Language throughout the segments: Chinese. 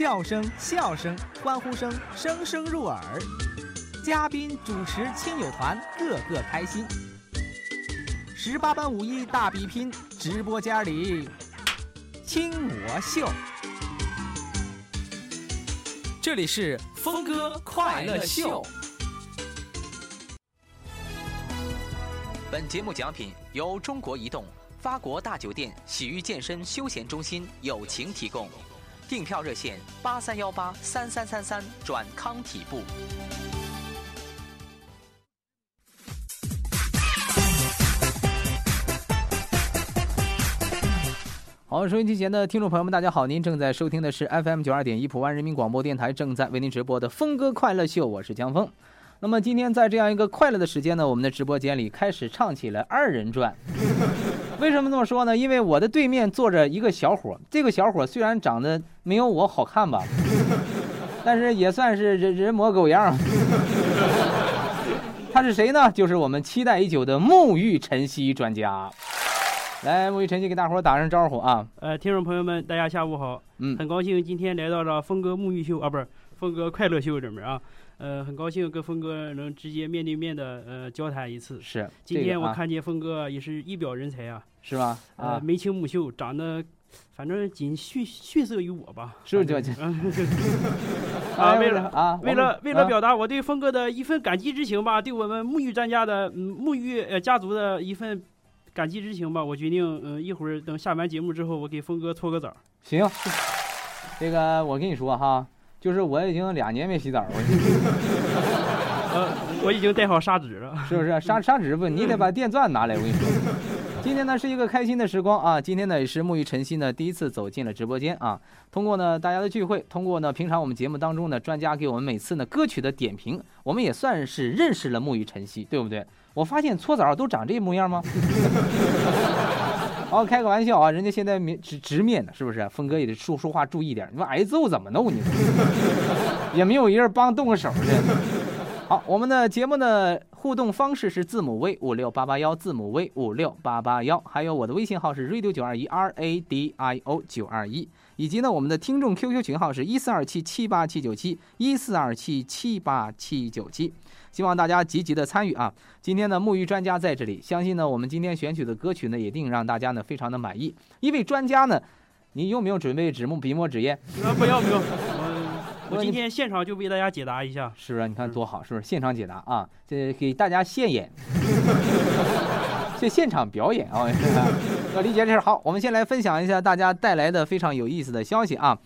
叫声、笑声、欢呼声声声入耳，嘉宾、主持、亲友团个个开心。十八般武艺大比拼，直播间里听我秀。这里是峰哥快乐秀。本节目奖品由中国移动、发国大酒店、洗浴健身休闲中心友情提供，订票热线八三幺八三三三三转康体部。好，收音机前的听众朋友们，大家好，您正在收听的是 FM 九二点一普湾人民广播电台正在为您直播的《峰哥快乐秀》，我是江峰。那么今天在这样一个快乐的时间呢，我们的直播间里开始唱起了二人转。为什么这么说呢？因为我的对面坐着一个小伙，这个小伙虽然长得没有我好看吧，但是也算是人人模狗样。他是谁呢？就是我们期待已久的沐浴晨曦专家。来，沐浴晨曦给大伙打声招呼啊！呃，听众朋友们，大家下午好。嗯，很高兴今天来到了峰哥沐浴秀啊，不是峰哥快乐秀这边啊。呃，很高兴跟峰哥能直接面对面的呃交谈一次。是，今天我看见峰哥也是一表人才啊，是吧？啊，眉清目秀，长得反正仅逊逊色于我吧。是不是？啊，为了啊，为了为了表达我对峰哥的一份感激之情吧，对我们沐浴专家的嗯沐浴呃家族的一份感激之情吧，我决定嗯一会儿等下完节目之后，我给峰哥搓个澡。行，这个我跟你说哈。就是我已经两年没洗澡了，呃，我已经带好砂纸了，是不是？砂砂纸不，你得把电钻拿来。我跟你说，今天呢是一个开心的时光啊！今天呢也是沐浴晨曦呢第一次走进了直播间啊。通过呢大家的聚会，通过呢平常我们节目当中呢专家给我们每次呢歌曲的点评，我们也算是认识了沐浴晨曦，对不对？我发现搓澡都长这模样吗？好，开个玩笑啊，人家现在面直直面的，是不是？峰哥也得说说话注意点，你说挨揍怎么弄？你 也没有一人帮动个手的。好，我们的节目的互动方式是字母 V 五六八八幺，字母 V 五六八八幺，还有我的微信号是 radio 九二一 R A D I O 九二一，以及呢我们的听众 QQ 群号是一四二七七八七九七一四二七七八七九七。希望大家积极的参与啊！今天呢，沐浴专家在这里，相信呢，我们今天选取的歌曲呢，一定让大家呢非常的满意。一位专家呢，你用没有准备纸墨笔墨纸砚？啊，不要不用，我今天现场就为大家解答一下，是不是？你看多好，是不是？现场解答啊，这给大家现演，这现场表演啊，要理解这事。好，我们先来分享一下大家带来的非常有意思的消息啊。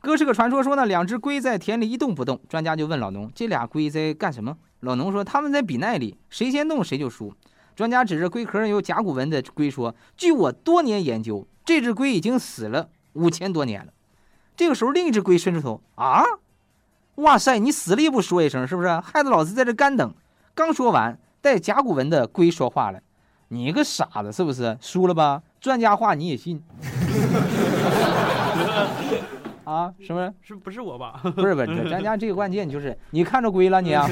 哥是个传说，说呢，两只龟在田里一动不动，专家就问老农，这俩龟在干什么？老农说：“他们在比耐力，谁先动谁就输。”专家指着龟壳上有甲骨文的龟说：“据我多年研究，这只龟已经死了五千多年了。”这个时候，另一只龟伸出头：“啊，哇塞，你死了也不说一声，是不是？害得老子在这干等。”刚说完，带甲骨文的龟说话了：“你个傻子，是不是输了吧？专家话你也信？” 啊，是不是？是不是我吧？不是不是，咱家这个关键就是你看着龟了你啊，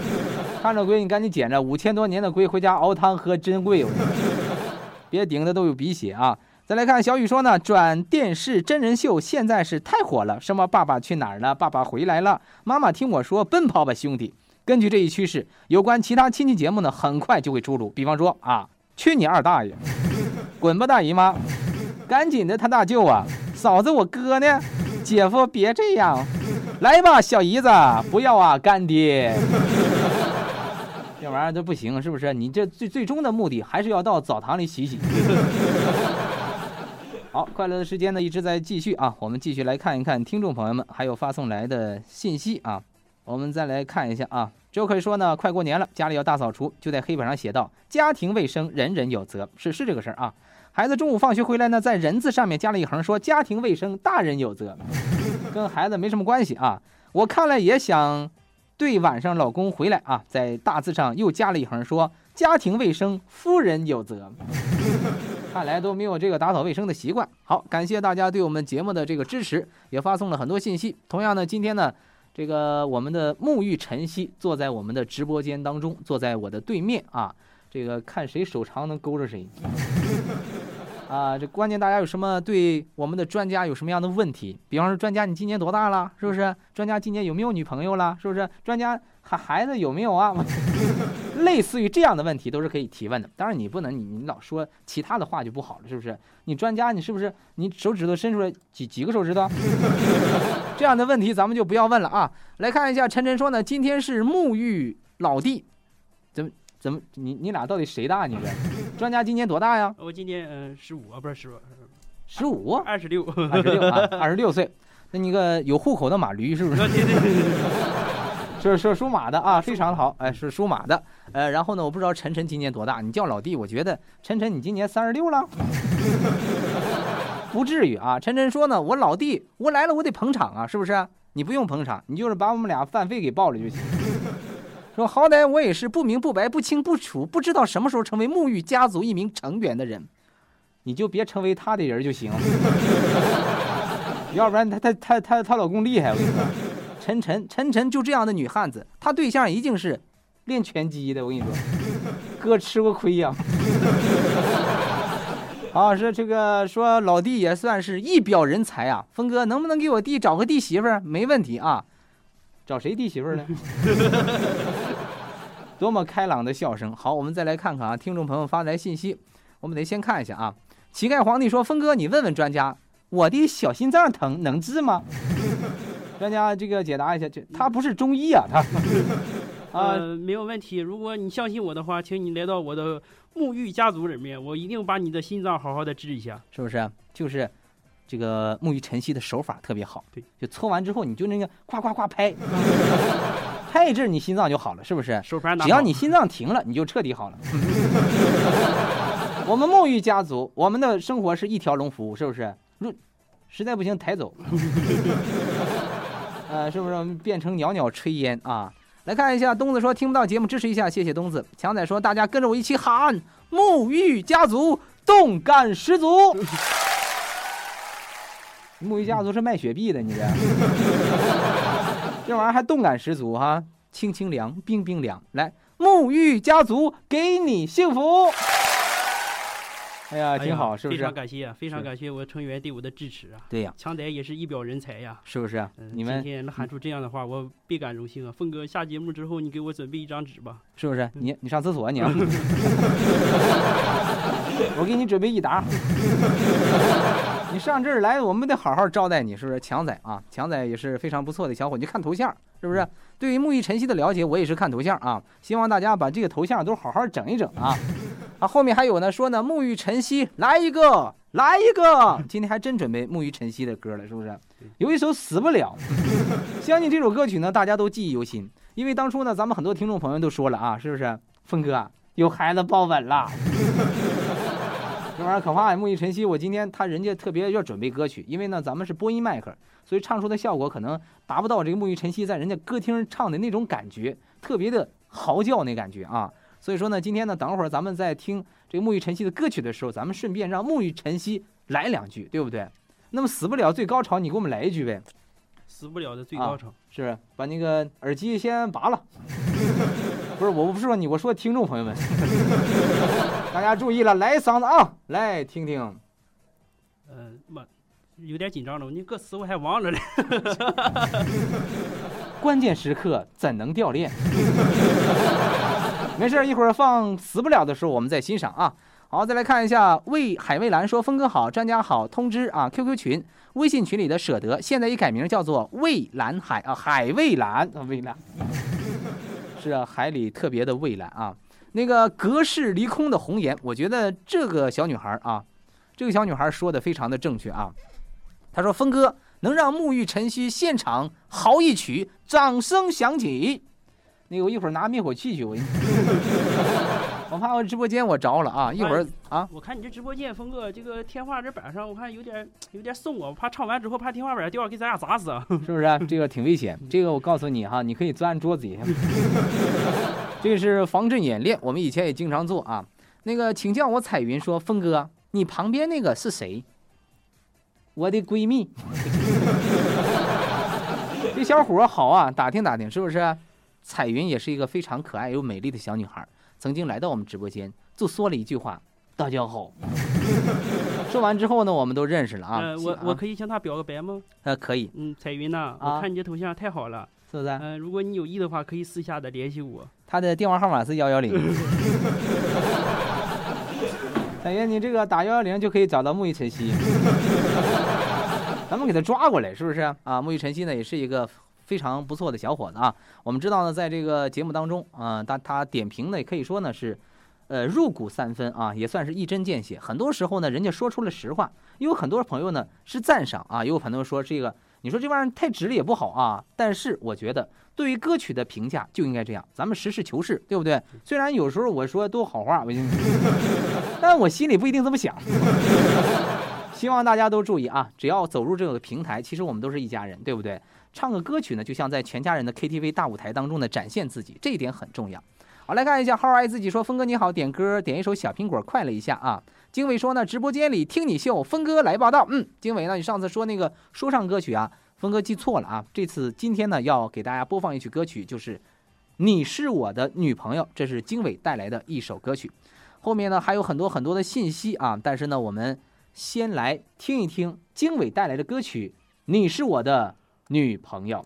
看着龟你赶紧捡着，五千多年的龟回家熬汤喝珍贵，别顶的都有鼻血啊！再来看小雨说呢，转电视真人秀现在是太火了，什么爸爸去哪儿了，爸爸回来了，妈妈听我说，奔跑吧兄弟！根据这一趋势，有关其他亲戚节目呢，很快就会出炉。比方说啊，去你二大爷，滚吧大姨妈，赶紧的他大舅啊，嫂子我哥呢？姐夫别这样，来吧，小姨子，不要啊，干爹，这玩意儿都不行，是不是？你这最最终的目的还是要到澡堂里洗洗。好，快乐的时间呢一直在继续啊，我们继续来看一看听众朋友们还有发送来的信息啊，我们再来看一下啊，就可以说呢，快过年了，家里要大扫除，就在黑板上写道：家庭卫生人人有责，是是这个事儿啊。孩子中午放学回来呢，在人字上面加了一横，说家庭卫生大人有责，跟孩子没什么关系啊。我看了也想对晚上老公回来啊，在大字上又加了一横，说家庭卫生夫人有责。看来都没有这个打扫卫生的习惯。好，感谢大家对我们节目的这个支持，也发送了很多信息。同样呢，今天呢，这个我们的沐浴晨曦坐在我们的直播间当中，坐在我的对面啊。这个看谁手长能勾着谁。啊，这关键大家有什么对我们的专家有什么样的问题？比方说，专家你今年多大了？是不是？专家今年有没有女朋友了？是不是？专家孩孩子有没有啊？类似于这样的问题都是可以提问的。当然你不能，你你老说其他的话就不好了，是不是？你专家你是不是？你手指头伸出来几几个手指头？这样的问题咱们就不要问了啊。来看一下，晨晨说呢，今天是沐浴老弟，怎么怎么你你俩到底谁大？你这？专家今年多大呀？我今年呃十五啊，不是十五，十五，二十六，二十六啊，二十六岁。那你个有户口的马驴是不是？是是属马的啊，非常好，哎，是属马的。呃，然后呢，我不知道晨晨今年多大，你叫老弟，我觉得晨晨你今年三十六了，不至于啊。晨晨说呢，我老弟，我来了我得捧场啊，是不是？你不用捧场，你就是把我们俩饭费给报了就行。说好歹我也是不明不白、不清不楚、不知道什么时候成为沐浴家族一名成员的人，你就别成为他的人就行了，要不然他他他他他老公厉害，我跟你说，晨晨晨晨就这样的女汉子，她对象一定是练拳击的，我跟你说，哥吃过亏呀。啊，是这个说老弟也算是一表人才啊，峰哥能不能给我弟找个弟媳妇儿？没问题啊。找谁弟媳妇儿呢？多么开朗的笑声！好，我们再来看看啊，听众朋友发来信息，我们得先看一下啊。乞丐皇帝说：“峰哥，你问问专家，我的小心脏疼能治吗？” 专家这个解答一下，这他不是中医啊，他啊没有问题。如果你相信我的话，请你来到我的沐浴家族里面，我一定把你的心脏好好的治一下，是不是？就是。这个沐浴晨曦的手法特别好，对，就搓完之后你就那个夸夸夸拍，拍一阵你心脏就好了，是不是？只要你心脏停了，你就彻底好了。我们沐浴家族，我们的生活是一条龙服务，是不是？如实在不行抬走，呃，是不是变成袅袅炊烟啊？来看一下，东子说听不到节目，支持一下，谢谢东子。强仔说大家跟着我一起喊，沐浴家族动感十足。沐浴家族是卖雪碧的，你这这玩意儿还动感十足哈，清清凉，冰冰凉。来，沐浴家族给你幸福。哎呀，挺好，是不是？非常感谢啊，非常感谢我成员对我的支持啊。对呀，强仔也是一表人才呀，是不是？你们今天能喊出这样的话，我倍感荣幸啊。峰哥下节目之后，你给我准备一张纸吧。是不是？你你上厕所你。我给你准备一沓。你上这儿来，我们得好好招待你，是不是？强仔啊，强仔也是非常不错的小伙，你看头像，是不是？对于沐浴晨曦的了解，我也是看头像啊。希望大家把这个头像都好好整一整啊。啊，后面还有呢，说呢，沐浴晨曦来一个，来一个，今天还真准备沐浴晨曦的歌了，是不是？有一首死不了，相信这首歌曲呢，大家都记忆犹新，因为当初呢，咱们很多听众朋友都说了啊，是不是？峰哥有孩子抱稳了。这玩意儿可怕呀！沐浴晨曦，我今天他人家特别要准备歌曲，因为呢咱们是播音麦克，所以唱出的效果可能达不到这个沐浴晨曦在人家歌厅唱的那种感觉，特别的嚎叫那感觉啊。所以说呢，今天呢，等会儿咱们在听这个沐浴晨曦的歌曲的时候，咱们顺便让沐浴晨曦来两句，对不对？那么死不了最高潮，你给我们来一句呗。死不了的最高潮是把那个耳机先拔了。不是，我不是说你，我说听众朋友们，大家注意了，来嗓子啊，来听听。呃，妈，有点紧张了，你歌词我还忘了嘞。关键时刻怎能掉链？没事，一会儿放死不了的时候我们再欣赏啊。好，再来看一下，魏海蔚蓝说：“峰哥好，专家好，通知啊，QQ 群、微信群里的舍得，现在已改名叫做蔚蓝海啊，海蔚蓝啊，蔚蓝。”是啊，海里特别的蔚蓝啊，那个隔世离空的红颜，我觉得这个小女孩啊，这个小女孩说的非常的正确啊。她说：“峰哥能让沐浴晨曦现场嚎一曲，掌声响起。”那个我一会儿拿灭火器去，我。我怕我直播间我着了啊！一会儿啊，我看你这直播间，峰哥这个天花这板上，我看有点有点松啊，我怕唱完之后怕天花板掉了给咱俩砸死啊！是不是？这个挺危险。这个我告诉你哈，你可以钻桌子底下。这个是防震演练，我们以前也经常做啊。那个，请叫我彩云说，峰哥，你旁边那个是谁？我的闺蜜。这小伙好啊，打听打听是不是？彩云也是一个非常可爱又美丽的小女孩。曾经来到我们直播间，就说了一句话：“大家好。”说完之后呢，我们都认识了啊。我我可以向他表个白吗？呃，可以。嗯，彩云呐，我看你这头像太好了，是不是？嗯，如果你有意的话，可以私下的联系我。他的电话号码是幺幺零。彩云，你这个打幺幺零就可以找到木易晨曦。咱们给他抓过来，是不是啊？木易晨曦呢，也是一个非常不错的小伙子啊。我们知道呢，在这个节目当中啊，他他点评呢，可以说呢是。呃，入骨三分啊，也算是一针见血。很多时候呢，人家说出了实话。因为很多朋友呢是赞赏啊，有很多说这个，你说这玩意儿太直了也不好啊。但是我觉得，对于歌曲的评价就应该这样，咱们实事求是，对不对？虽然有时候我说都好话，我，但我心里不一定这么想。希望大家都注意啊，只要走入这个平台，其实我们都是一家人，对不对？唱个歌曲呢，就像在全家人的 KTV 大舞台当中呢展现自己，这一点很重要。好，来看一下，号爱自己说，峰哥你好，点歌点一首小苹果，快乐一下啊。经纬说呢，直播间里听你秀，峰哥来报道。嗯，经纬呢，你上次说那个说唱歌曲啊，峰哥记错了啊。这次今天呢，要给大家播放一曲歌曲，就是《你是我的女朋友》，这是经纬带来的一首歌曲。后面呢还有很多很多的信息啊，但是呢，我们先来听一听经纬带来的歌曲《你是我的女朋友》。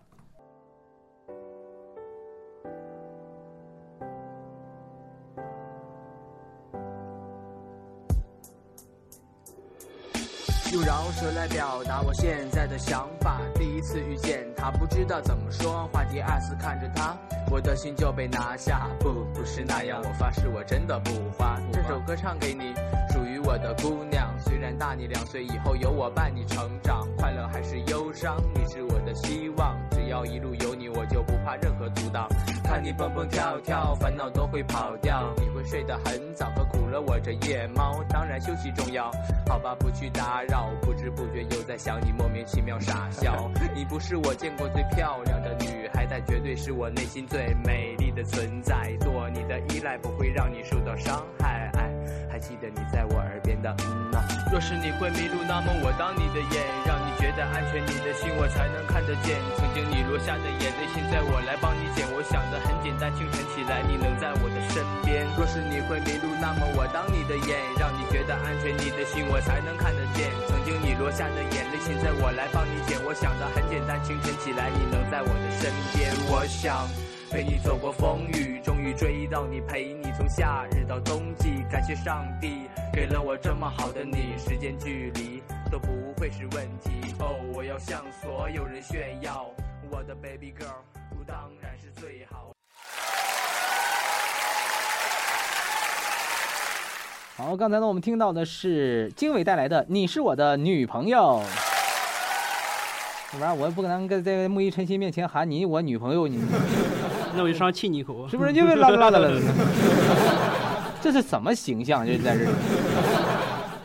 用饶舌来表达我现在的想法。第一次遇见他，不知道怎么说话。第二次看着他，我的心就被拿下。不，不是那样，我发誓我真的不花。这首歌唱给你，属于我的姑娘。虽然大你两岁，以后有我伴你成长。快乐还是忧伤，你是我希望。只要一路有你，我就不怕任何阻挡。看你蹦蹦跳跳，烦恼都会跑掉。你会睡得很早，可苦了我这夜猫。当然休息重要，好吧，不去打扰。不知不觉又在想你，莫名其妙傻笑。你不是我见过最漂亮的女孩，但绝对是我内心最美丽的存在。做你的依赖不会让你受到伤害。哎，还记得你在我耳边的嗯呐。若是你会迷路，那么我当你的眼，让的安全，你的心我才能看得见。曾经你落下的眼泪，现在我来帮你捡。我想的很简单，清晨起来你能在我的身边。若是你会迷路，那么我当你的眼，让你觉得安全，你的心我才能看得见。曾经你落下的眼泪，现在我来帮你捡。我想的很简单，清晨起来你能在我的身边。我想陪你走过风雨，终于追到你，陪你从夏日到冬季。感谢上帝给了我这么好的你，时间距离都不会是问题。哦，我要向所有人炫耀，我的 baby girl 当然是最好。好，刚才呢，我们听到的是经纬带来的《你是我的女朋友》。要不然我也不可能在木易晨曦面前喊你我女朋友，你那我就上亲你一口，是不是？就拉拉拉拉拉。这是什么形象？就在这里，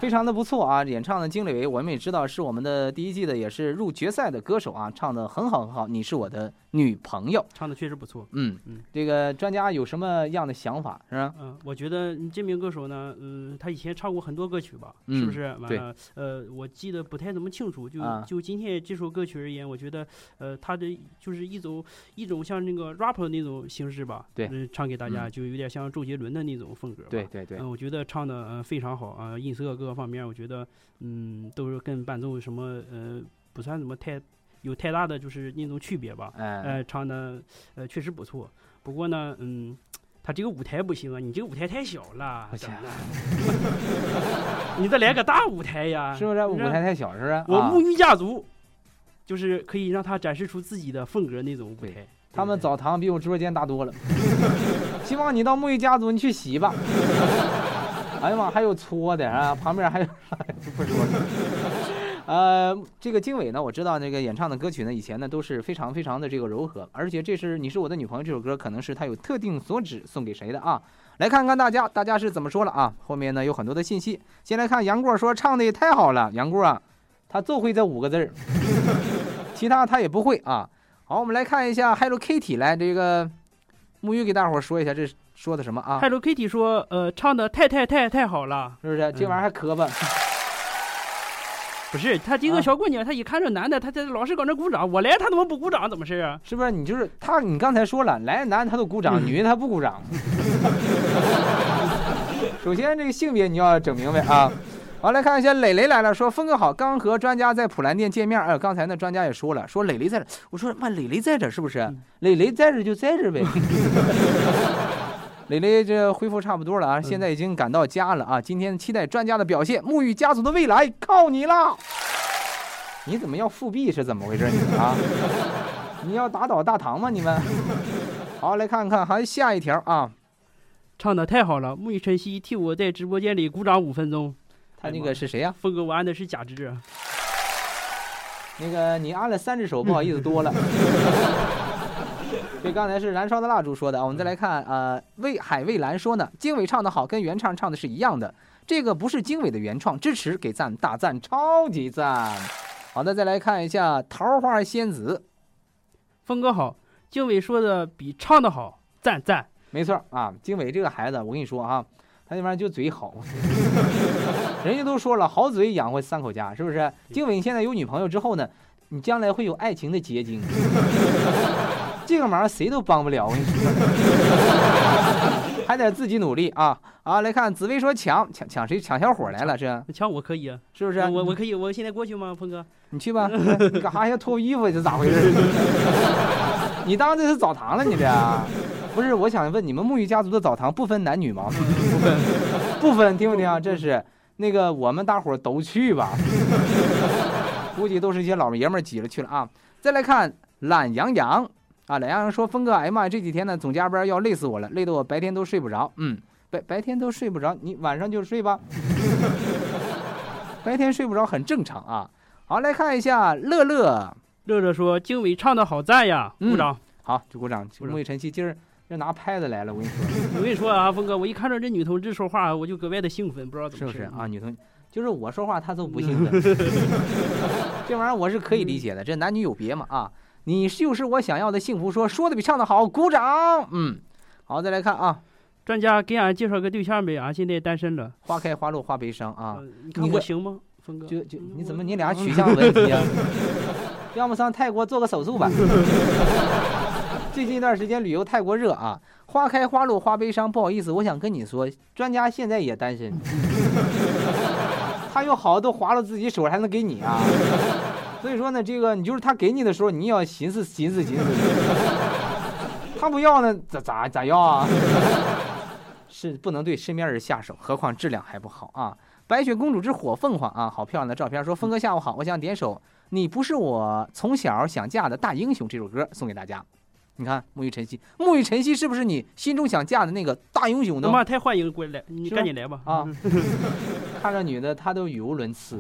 非常的不错啊！演唱的金磊，我们也知道是我们的第一季的，也是入决赛的歌手啊，唱的很好很好。你是我的。女朋友。唱的确实不错，嗯嗯，这个专家有什么样的想法是吧？嗯，我觉得这名歌手呢，嗯，他以前唱过很多歌曲吧，是不是？完了，呃，我记得不太怎么清楚，就就今天这首歌曲而言，我觉得，呃，他的就是一种一种像那个 rap 那种形式吧，对，唱给大家就有点像周杰伦的那种风格，对对对，嗯，我觉得唱的呃非常好啊，音色各个方面，我觉得嗯都是跟伴奏什么呃不算怎么太。有太大的就是那种区别吧，哎，唱的呃确实不错。不过呢，嗯，他这个舞台不行啊，你这个舞台太小了，不行啊。你再来个大舞台呀，是不是？舞台太小，是不是？我沐浴家族就是可以让他展示出自己的风格那种舞台。他们澡堂比我直播间大多了。希望你到沐浴家族，你去洗吧。哎呀妈，还有搓的啊，旁边还有，不说了。呃，这个经纬呢，我知道那个演唱的歌曲呢，以前呢都是非常非常的这个柔和，而且这是你是我的女朋友这首歌，可能是他有特定所指送给谁的啊？来看看大家，大家是怎么说了啊？后面呢有很多的信息，先来看杨过说唱的也太好了，杨过啊，他就会这五个字儿，其他他也不会啊。好，我们来看一下 Hello Kitty，来这个木鱼给大伙说一下这说的什么啊？Hello Kitty 说，呃，唱的太太太太好了，是不是？这玩意儿还磕巴。不是他这个小姑娘，她一看这男的，她在老是搁那鼓掌。我来，她怎么不鼓掌？怎么事啊？是不是你就是他？你刚才说了，来男的他都鼓掌，女的他不鼓掌。首先这个性别你要整明白啊。好，来看一下磊磊来了，说峰哥好，刚和专家在普兰店见面，哎，刚才那专家也说了，说磊磊在这，我说妈，磊磊在这是不是？磊磊在这就在这呗。磊磊这恢复差不多了啊，现在已经赶到家了啊，今天期待专家的表现，沐浴家族的未来靠你了。你怎么要复辟是怎么回事？你啊，你要打倒大唐吗？你们？好，来看看还下一条啊，唱的太好了，沐浴晨曦替我在直播间里鼓掌五分钟。他那个是谁呀？峰哥，我按的是假肢。那个你按了三只手，不好意思多了。这刚才是燃烧的蜡烛说的啊，我们再来看，呃，魏海蔚蓝说呢，经纬唱的好，跟原唱唱的是一样的。这个不是经纬的原创，支持给赞，大赞，超级赞。好的，再来看一下桃花仙子，峰哥好，经纬说的比唱的好，赞赞。没错啊，经纬这个孩子，我跟你说啊。他那玩意儿就嘴好，人家都说了，好嘴养活三口家，是不是？经纬现在有女朋友之后呢，你将来会有爱情的结晶。这个忙谁都帮不了，我跟你说，还得自己努力啊！啊，来看紫薇说抢抢抢谁？抢小伙来了这？抢我可以啊，是不是？我我可以，我现在过去吗？鹏哥，你去吧。你 干哈要脱衣服？这咋回事？你当这是澡堂了？你这？不是，我想问你们沐浴家族的澡堂不分男女吗？不分，不分，听不听？这是那个我们大伙都去吧，估计都是一些老爷们挤了去了啊。再来看懒洋洋啊，懒洋洋说：“峰哥，哎呀妈，这几天呢总加班要累死我了，累得我白天都睡不着。嗯，白白天都睡不着，你晚上就睡吧。白天睡不着很正常啊。好，来看一下乐乐，乐乐说：经纬唱的好赞呀，鼓掌。好，就鼓掌。沐浴晨曦今儿。这拿拍子来了，我跟你说，我跟你说啊，峰哥，我一看到这女同志说话，我就格外的兴奋，不知道怎么是不是啊？女同就是我说话，她都不兴奋，这玩意儿我是可以理解的，这男女有别嘛啊！你就是我想要的幸福，说说的比唱的好，鼓掌。嗯，好，再来看啊，专家给俺介绍个对象呗，俺现在单身了。花开花落花悲伤啊，你看我行吗，峰哥？就就你怎么你俩取向问题啊？要么上泰国做个手术吧。最近一段时间旅游泰国热啊，花开花落花悲伤。不好意思，我想跟你说，专家现在也单身。他有好多划了自己手，还能给你啊？所以说呢，这个你就是他给你的时候，你要寻思寻思寻思。他不要呢，咋咋咋要啊？是不能对身边人下手，何况质量还不好啊！白雪公主之火凤凰啊，好漂亮的照片。说峰哥下午好，我想点首《你不是我从小想嫁的大英雄》这首歌送给大家。你看沐浴晨曦，沐浴晨曦是不是你心中想嫁的那个大英雄呢？妈太欢迎过来，你赶紧来吧！啊，看着女的她都语无伦次，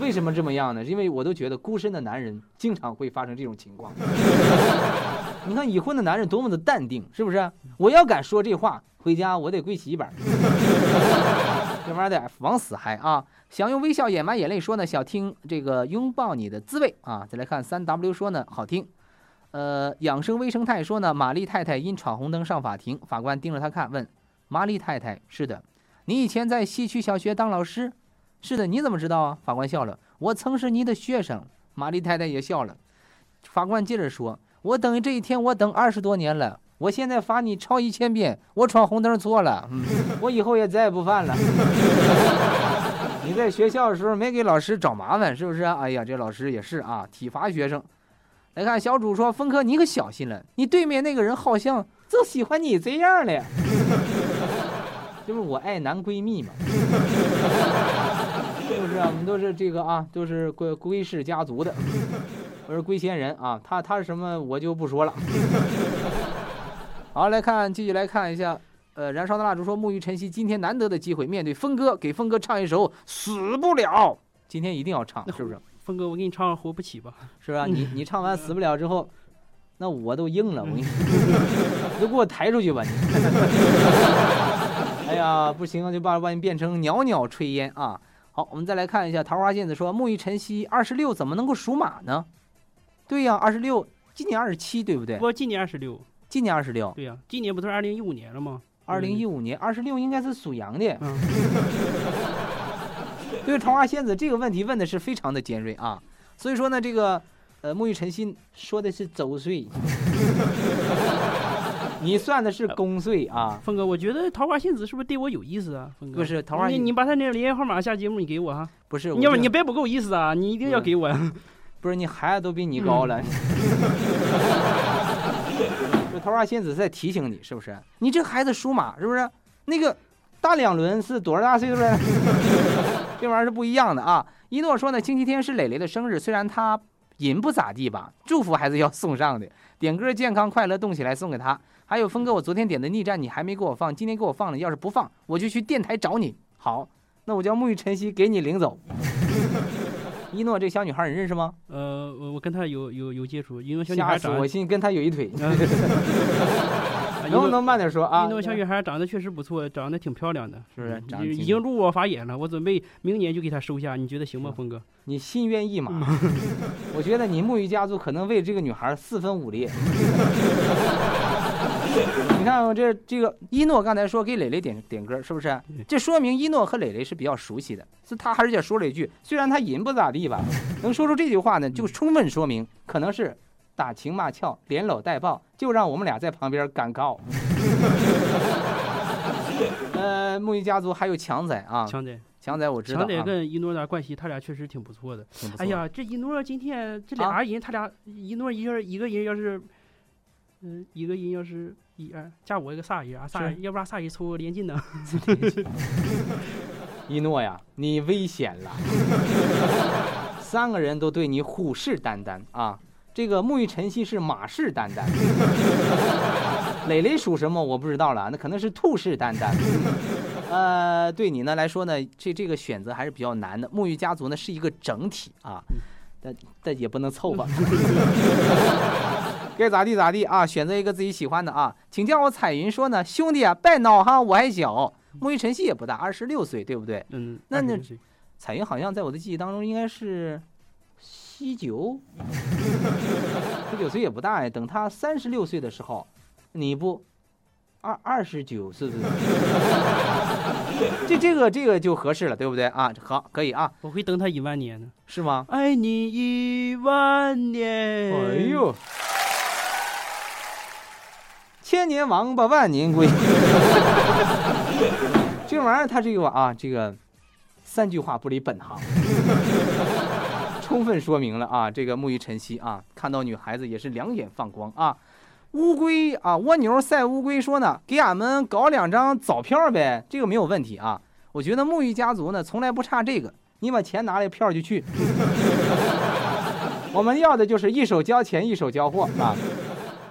为什么这么样呢？因为我都觉得孤身的男人经常会发生这种情况。你看已婚的男人多么的淡定，是不是？我要敢说这话，回家我得跪洗衣板。这玩意儿得往死嗨啊！想用微笑掩埋眼泪说呢，想听这个拥抱你的滋味啊！再来看三 W 说呢，好听。呃，养生微生态说呢，玛丽太太因闯红灯上法庭，法官盯着她看，问玛丽太太：“是的，你以前在西区小学当老师？是的，你怎么知道啊？”法官笑了：“我曾是你的学生。”玛丽太太也笑了。法官接着说：“我等这一天，我等二十多年了。我现在罚你抄一千遍，我闯红灯错了，我以后也再也不犯了。你在学校的时候没给老师找麻烦，是不是？哎呀，这老师也是啊，体罚学生。”来看小主说：“峰哥，你可小心了，你对面那个人好像就喜欢你这样的，就是我爱男闺蜜嘛，是不是啊？我们都是这个啊，都是归归氏家族的，我是龟仙人啊。他他是什么，我就不说了。好，来看继续来看一下，呃，燃烧的蜡烛说：沐浴晨曦今天难得的机会，面对峰哥，给峰哥唱一首《死不了》，今天一定要唱，是不是？”峰哥，我给你唱《活不起》吧，是吧？你你唱完死不了之后，那我都硬了，我给你说，都给我抬出去吧你！哎呀，不行，就把把你变成袅袅炊烟啊！好，我们再来看一下桃花仙子说：沐浴晨曦二十六怎么能够属马呢？对呀，二十六，今年二十七，对不对？不，今年二十六，今年二十六。对呀，今年不是二零一五年了吗？二零一五年二十六应该是属羊的。对桃花仙子这个问题问的是非常的尖锐啊，所以说呢，这个呃沐浴晨曦说的是周岁，你算的是公岁啊，峰哥，我觉得桃花仙子是不是对我有意思啊？峰哥，不是桃花，你你把他那个联系号码下节目你给我哈。不是，你要你别不够意思啊，你一定要给我呀。不是，你孩子都比你高了。这桃花仙子在提醒你，是不是？你这孩子属马，是不是？那个大两轮是多少大岁数？这玩意儿是不一样的啊。一诺说呢，星期天是磊磊的生日，虽然他人不咋地吧，祝福还是要送上的。点歌健康快乐动起来送给他。还有峰哥，我昨天点的逆战你还没给我放，今天给我放了。要是不放，我就去电台找你。好，那我叫沐浴晨曦给你领走。一诺这小女孩你认识吗？呃，我我跟她有有有接触。因为小女孩长，我信跟她有一腿。能不能慢点说啊？一诺小女孩长得确实不错，长得挺漂亮的，是不是？已经入我法眼了，我准备明年就给她收下。你觉得行吗，峰哥？你心猿意马？我觉得你木鱼家族可能为这个女孩四分五裂。你看，我这这个一诺刚才说给磊磊点点歌，是不是？这说明一诺和磊磊是比较熟悉的。是他而且说了一句，虽然他人不咋地吧，能说出这句话呢，就充分说明可能是打情骂俏、连搂带抱，就让我们俩在旁边干告。呃，木鱼家族还有强仔啊，强仔，强仔我知道。强仔跟一诺的关系，他俩确实挺不错的。哎呀，这一诺今天这俩人，他俩一诺一个一个人要是。嗯，一个人要是一二加我一个仨人啊，仨人要不然仨人凑连进呢？一诺呀，你危险了！三个人都对你虎视眈眈啊！这个沐浴晨曦是马视眈眈，磊磊属什么我不知道了，那可能是兔视眈眈。呃，对你呢来说呢，这这个选择还是比较难的。沐浴家族呢是一个整体啊，但但也不能凑合。该咋地咋地啊！选择一个自己喜欢的啊，请叫我彩云说呢，兄弟啊，别闹哈，我还小，沐浴晨曦也不大，二十六岁，对不对？嗯。那那彩云好像在我的记忆当中应该是十九，十九岁也不大呀。等他三十六岁的时候，你不二二十九是不是？这 这个这个就合适了，对不对啊？好，可以啊。我会等他一万年呢，是吗？爱你一万年。哎呦。千年王八万年龟，这玩意儿他这个啊，这个三句话不离本行，充分说明了啊，这个沐浴晨曦啊，看到女孩子也是两眼放光啊。乌龟啊，蜗牛赛乌龟说呢，给俺们搞两张早票呗，这个没有问题啊。我觉得沐浴家族呢，从来不差这个，你把钱拿来，票就去。我们要的就是一手交钱，一手交货啊。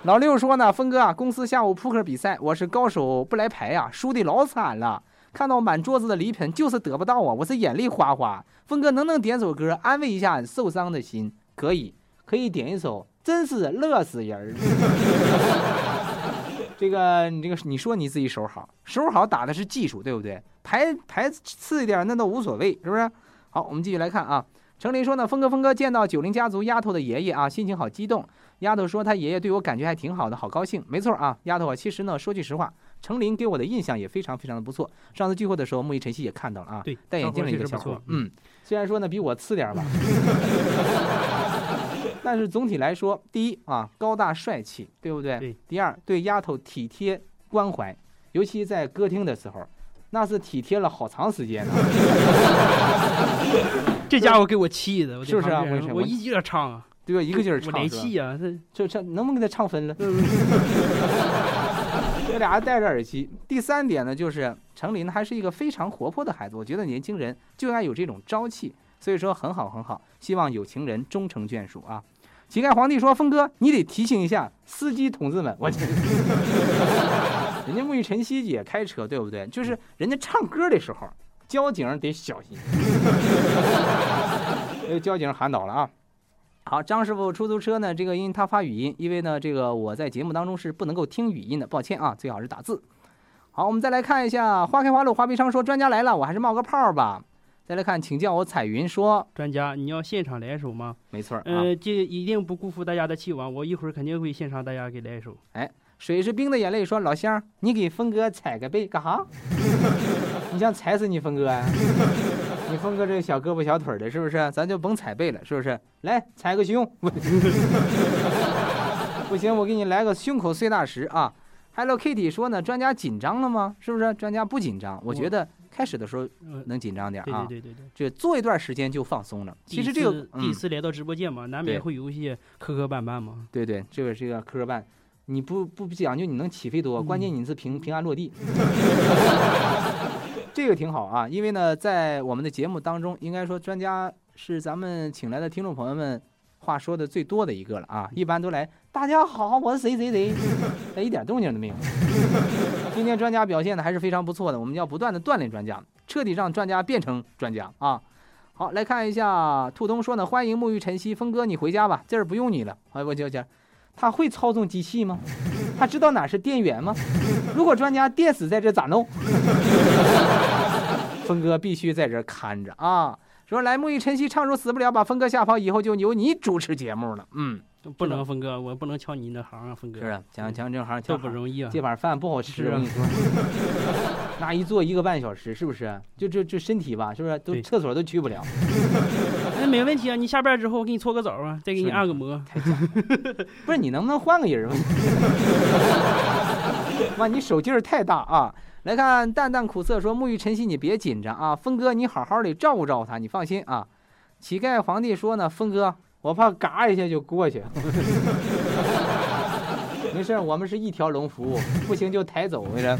老六说呢，峰哥啊，公司下午扑克比赛，我是高手不来牌呀，输的老惨了。看到满桌子的礼品，就是得不到啊，我是眼泪哗哗。峰哥能不能点首歌安慰一下受伤的心？可以，可以点一首，真是乐死人儿。这个你这个你说你自己手好，手好打的是技术，对不对？牌牌次一点那都无所谓，是不是？好，我们继续来看啊。程林说呢，峰哥峰哥见到九零家族丫头的爷爷啊，心情好激动。丫头说：“他爷爷对我感觉还挺好的，好高兴。”没错啊，丫头啊，其实呢，说句实话，程琳给我的印象也非常非常的不错。上次聚会的时候，沐浴晨曦也看到了啊，对，戴眼镜的一个小伙，嗯，虽然说呢比我次点吧，但是总体来说，第一啊，高大帅气，对不对？对。第二，对丫头体贴关怀，尤其在歌厅的时候，那是体贴了好长时间呢。这家伙给我气的，是不是啊？我一劲儿唱啊。对吧？一个劲儿唱，我来气呀！这这这能不能给他唱分了？这俩戴着耳机。第三点呢，就是程琳还是一个非常活泼的孩子。我觉得年轻人就应该有这种朝气，所以说很好很好。希望有情人终成眷属啊！乞丐皇帝说：“峰哥，你得提醒一下司机同志们，我去，人家沐浴晨曦也开车，对不对？就是人家唱歌的时候，交警得小心。被 交警喊倒了啊！”好，张师傅出租车呢？这个因为他发语音，因为呢，这个我在节目当中是不能够听语音的，抱歉啊，最好是打字。好，我们再来看一下花开花落花悲伤说专家来了，我还是冒个泡吧。再来看，请叫我彩云说专家，你要现场来一首吗？没错，呃，这一定不辜负大家的期望，我一会儿肯定会现场大家给来一首。哎，水是冰的眼泪说老乡，你给峰哥踩个背干哈？你想踩死你峰哥呀？你峰哥这小胳膊小腿的，是不是？咱就甭踩背了，是不是？来踩个胸，不行，我给你来个胸口碎大石啊！Hello Kitty 说呢，专家紧张了吗？是不是？专家不紧张，我觉得开始的时候能紧张点啊。对对对对，这做一段时间就放松了。其实这个第一次来到直播间嘛，难免会有一些磕磕绊绊嘛。对对，这个是一个磕磕绊。你不不讲究，你能起飞多？关键你是平平安落地。这个挺好啊，因为呢，在我们的节目当中，应该说专家是咱们请来的听众朋友们。话说的最多的一个了啊，一般都来，大家好，我是谁谁谁，他一点动静都没有。今天专家表现的还是非常不错的，我们要不断的锻炼专家，彻底让专家变成专家啊。好，来看一下，兔东说呢，欢迎沐浴晨曦，峰哥你回家吧，这儿不用你了。哎，我叫叫，他会操纵机器吗？他知道哪是电源吗？如果专家电死在这咋弄？峰哥必须在这看着啊。说来沐浴晨曦唱出死不了，把峰哥吓跑，以后就由你主持节目了。嗯，不能，峰哥，我不能敲你那行啊，峰哥。是啊，抢抢这行，都不容易啊。这碗饭不好吃，我跟你说，那一坐一个半小时，是不是？就这这身体吧，是不是？都厕所都去不了。那没问题啊，你下班之后我给你搓个澡啊，再给你按个摩。不是你能不能换个人？哇，你手劲儿太大啊！来看淡淡苦涩说：“沐浴晨曦，你别紧张啊，峰哥，你好好的照顾照顾他，你放心啊。”乞丐皇帝说呢：“峰哥，我怕嘎一下就过去。没事，我们是一条龙服务，不行就抬走回来。”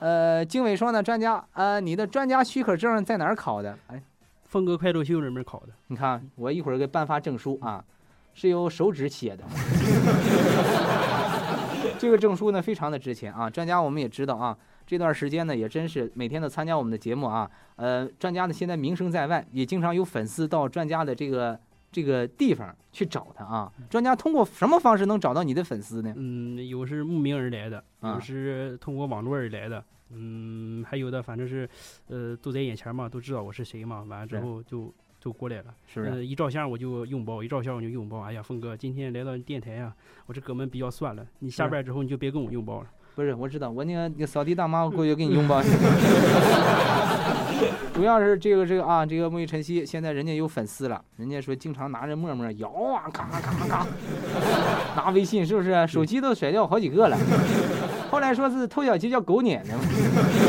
呃，经纬说呢：“专家，呃，你的专家许可证在哪儿考的？”哎，峰哥快乐秀那边考的。你看，我一会儿给颁发证书啊，是由手指写的。这个证书呢，非常的值钱啊。专家，我们也知道啊。这段时间呢，也真是每天都参加我们的节目啊。呃，专家呢现在名声在外，也经常有粉丝到专家的这个这个地方去找他啊。专家通过什么方式能找到你的粉丝呢？嗯，有是慕名而来的，有是通过网络而来的，嗯，还有的反正是，呃，都在眼前嘛，都知道我是谁嘛。完了之后就就过来了，是不是？一照相我就拥抱，一照相我就拥抱。哎呀，峰哥，今天来到电台啊，我这哥们比较算了。你下班之后你就别跟我拥抱了。不是，我知道，我那个那个扫地大妈，我过去给你拥抱。主要是这个这个啊，这个沐浴晨曦，现在人家有粉丝了，人家说经常拿着陌陌摇啊，咔咔咔咔，拿微信是不是？手机都甩掉好几个了。后来说是偷小鸡叫狗撵的。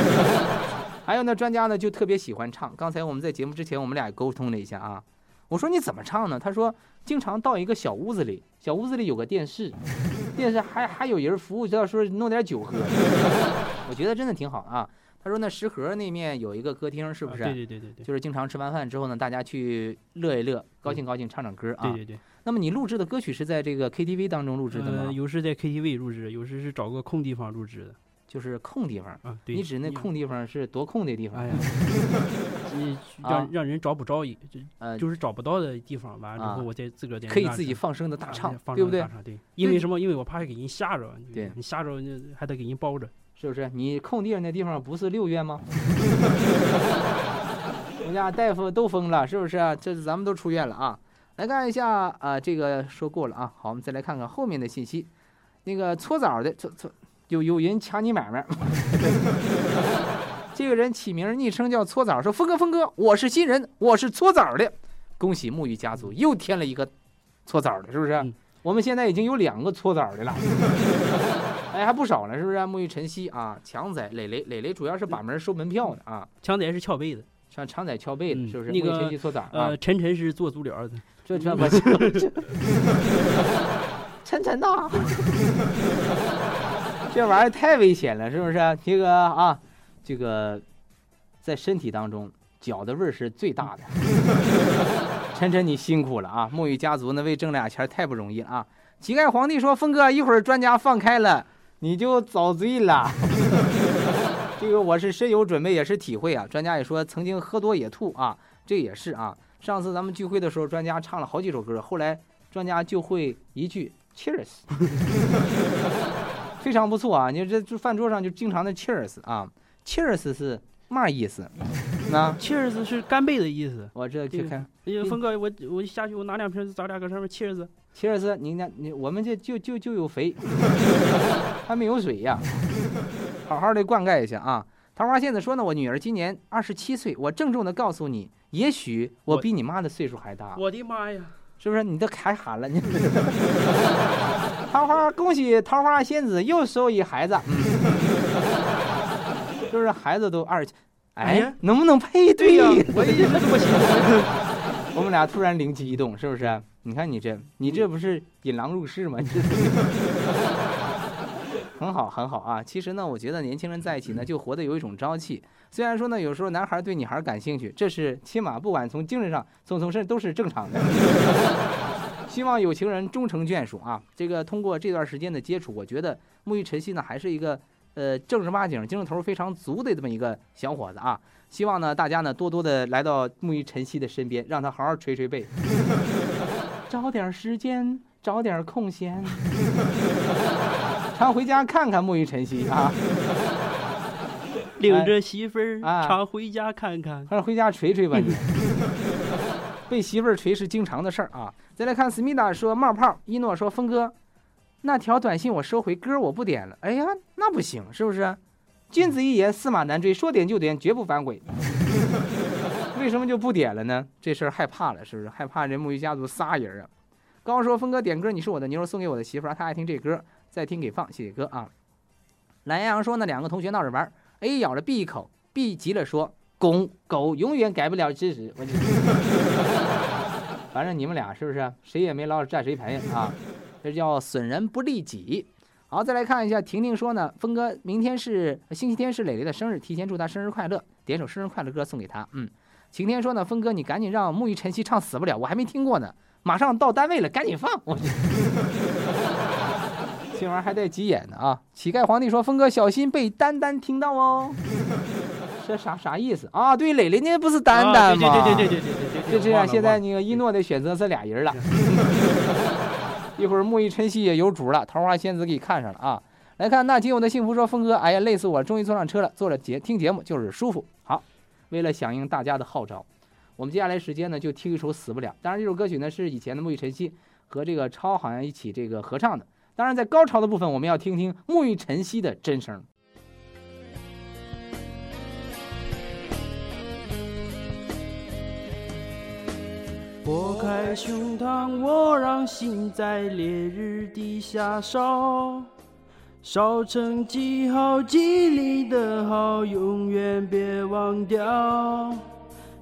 还有那专家呢，就特别喜欢唱。刚才我们在节目之前，我们俩沟通了一下啊。我说你怎么唱呢？他说经常到一个小屋子里，小屋子里有个电视。电视还还有人服务，要说弄点酒喝，我觉得真的挺好啊。他说那石河那面有一个歌厅，是不是？对对对对对，就是经常吃完饭之后呢，大家去乐一乐，高兴高兴，唱唱歌啊。对对对。那么你录制的歌曲是在这个 KTV 当中录制的吗？有时在 KTV 录制，有时是找个空地方录制的。就是空地方啊，你指那空地方是多空的地方？哎呀，你让让人找不着一，呃，就是找不到的地方。完了之后，我再自个儿可以自己放声的大唱，对不对？对，因为什么？因为我怕给人吓着。对，你吓着，还得给人包着，是不是？你空地上那地方不是六院吗？我家大夫都疯了，是不是？这是咱们都出院了啊！来看一下啊，这个说过了啊。好，我们再来看看后面的信息。那个搓澡的搓搓。有有人抢你买卖，这个人起名昵称叫搓澡，说峰哥峰哥，我是新人，我是搓澡的，恭喜沐浴家族又添了一个搓澡的，是不是？我们现在已经有两个搓澡的了，哎，还不少呢，是不是？沐浴晨曦啊，强仔、磊磊、磊磊主要是把门收门票的啊，强仔是翘被的，像强仔翘被的，是不是？那个晨曦搓澡啊，晨晨是做足疗的，这这 我晨晨呐。这玩意儿太危险了，是不是？这个啊，这个在身体当中，脚的味儿是最大的。晨晨，你辛苦了啊！沐浴家族呢，为挣俩钱太不容易了啊！乞丐皇帝说：“峰哥，一会儿专家放开了，你就遭罪了。”这个我是深有准备，也是体会啊。专家也说，曾经喝多也吐啊，这也是啊。上次咱们聚会的时候，专家唱了好几首歌，后来专家就会一句 Cheers。非常不错啊！你这这饭桌上就经常的 cheers 啊，cheers 是嘛意思？那 cheers 是干杯的意思。我这去看。哎呀，峰哥，我我下去我拿两瓶，咱俩搁上面 cheers。cheers，你那你我们这就就就有肥，还没有水呀。好好的灌溉一下啊！桃花仙子说呢，我女儿今年二十七岁，我郑重的告诉你，也许我比你妈的岁数还大。我的妈呀！是不是？你都开喊了，你 桃花恭喜桃花仙子又收一孩子，就是孩子都二，哎，能不能配对呀？我也是这么想的。我们俩突然灵机一动，是不是？你看你这，你这不是引狼入室吗？很好，很好啊！其实呢，我觉得年轻人在一起呢，就活得有一种朝气。虽然说呢，有时候男孩对女孩感兴趣，这是起码不管从精神上、从从身都是正常的。希望有情人终成眷属啊！这个通过这段时间的接触，我觉得沐浴晨曦呢，还是一个呃正儿八经、精神头非常足的这么一个小伙子啊。希望呢，大家呢多多的来到沐浴晨曦的身边，让他好好捶捶背，找点时间，找点空闲，常回家看看沐浴晨曦啊，领着媳妇儿常回家看看，还是回家捶捶吧你，被媳妇儿捶是经常的事儿啊。再来看思密达说冒泡，一诺说峰哥，那条短信我收回，歌我不点了。哎呀，那不行，是不是？君子一言，驷马难追，说点就点，绝不反悔。为什么就不点了呢？这事儿害怕了，是不是？害怕这木鱼家族仨人啊？刚说峰哥点歌，你是我的牛肉，送给我的媳妇儿，她爱听这歌，再听给放，谢谢哥啊。懒羊羊说呢，两个同学闹着玩，A 咬了 B 一口，B 急了说，公狗永远改不了事实。反正你们俩是不是谁也没捞着占谁便宜啊？这叫损人不利己。好，再来看一下，婷婷说呢，峰哥，明天是星期天，是磊磊的生日，提前祝他生日快乐，点首生日快乐歌送给他。嗯，晴天说呢，峰哥，你赶紧让沐浴晨曦唱死不了，我还没听过呢，马上到单位了，赶紧放。我这玩意儿还带急眼的啊！乞丐皇帝说，峰哥小心被丹丹听到哦。这啥啥意思啊？对，磊磊那不是丹丹吗？对对对对对对对，就这样，现在那个一诺的选择是俩人了。一会儿沐浴晨曦也有主了，桃花仙子给看上了啊！来看那仅有的幸福说：“峰哥，哎呀，累死我了，终于坐上车了。坐着节听节目就是舒服。好，为了响应大家的号召，我们接下来时间呢就听一首《死不了》。当然，这首歌曲呢是以前的沐浴晨曦和这个超好像一起这个合唱的。当然，在高潮的部分，我们要听听沐浴晨曦的真声。”拨开胸膛，我让心在烈日底下烧，烧成记号，记里的好，永远别忘掉。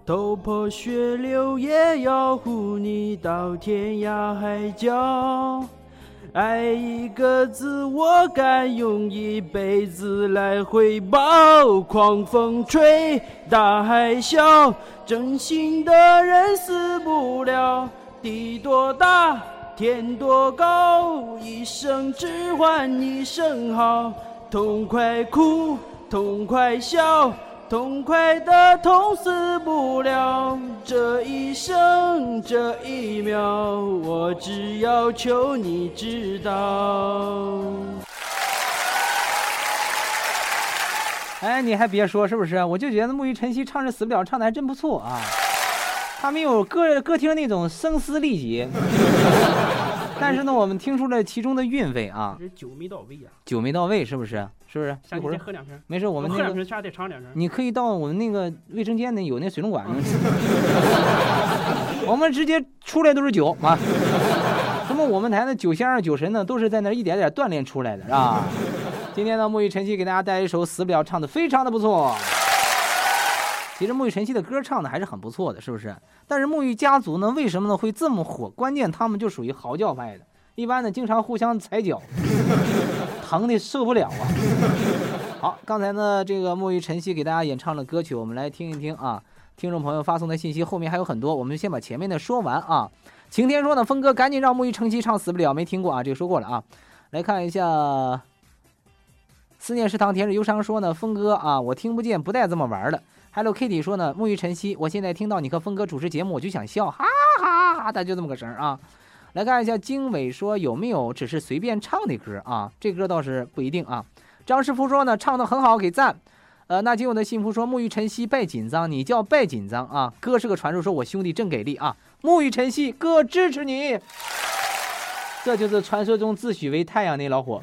头破血流也要护你到天涯海角。爱一个字，我敢用一辈子来回报。狂风吹，大海啸，真心的人死不了。地多大，天多高，一生只换一声好。痛快哭，痛快笑。痛快的痛死不了，这一生这一秒，我只要求你知道。哎，你还别说，是不是？我就觉得沐浴晨曦唱这死不了，唱的还真不错啊。他没有歌歌厅那种声嘶力竭。但是呢，我们听出了其中的韵味啊。酒没到位啊。酒没到位，是不是？是不是？一会儿喝两瓶。没事，我们喝两瓶，下得尝两瓶。你可以到我们那个卫生间那有那水龙管。我们直接出来都是酒啊。什么？我们台的酒仙儿、酒神呢，都是在那一点点锻炼出来的，是吧？今天呢，沐浴晨曦给大家带来一首《死不了》，唱的非常的不错。其实沐浴晨曦的歌唱的还是很不错的，是不是？但是沐浴家族呢，为什么呢会这么火？关键他们就属于嚎叫派的，一般呢经常互相踩脚，疼的受不了啊。好，刚才呢这个沐浴晨曦给大家演唱的歌曲，我们来听一听啊。听众朋友发送的信息后面还有很多，我们先把前面的说完啊。晴天说呢，峰哥赶紧让沐浴晨曦唱死不了，没听过啊，这个说过了啊。来看一下，思念食堂甜日忧伤说呢，峰哥啊，我听不见，不带这么玩的。Hello Kitty 说呢，沐浴晨曦，我现在听到你和峰哥主持节目，我就想笑，哈哈哈哈，就这么个声啊。来看一下经纬说有没有只是随便唱的歌啊？这歌倒是不一定啊。张师傅说呢，唱的很好，给赞。呃，那今晚的幸福说沐浴晨曦别紧张，你叫别紧张啊。哥是个传说，说我兄弟真给力啊。沐浴晨曦，哥支持你。这就是传说中自诩为太阳的老火，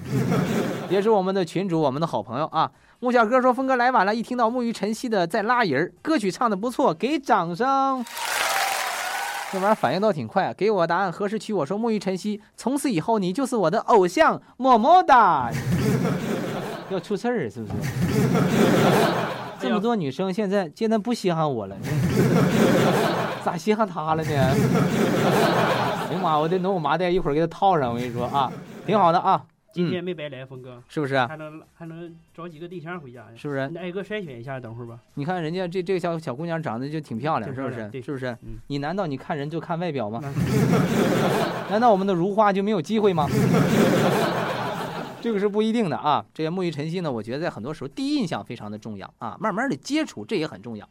也是我们的群主，我们的好朋友啊。木小哥说：“峰哥来晚了，一听到沐浴晨曦的在拉人，歌曲唱的不错，给掌声。”这玩意儿反应倒挺快，给我答案何时娶我？说沐浴晨曦，从此以后你就是我的偶像，么么哒。要出事儿是不是？这么多女生现在现在不稀罕我了，咋稀罕他了呢？哎呀妈，我得弄我麻袋一会儿给他套上。我跟你说啊，挺好的啊。今天没白来，峰哥，是不是？还能还能找几个对象回家，是不是？你挨个筛选一下，等会儿吧。你看人家这这个小小姑娘长得就挺漂亮，是不是？是不是？你难道你看人就看外表吗？难道我们的如花就没有机会吗？这个是不一定的啊。这个沐浴晨曦呢，我觉得在很多时候第一印象非常的重要啊，慢慢的接触这也很重要。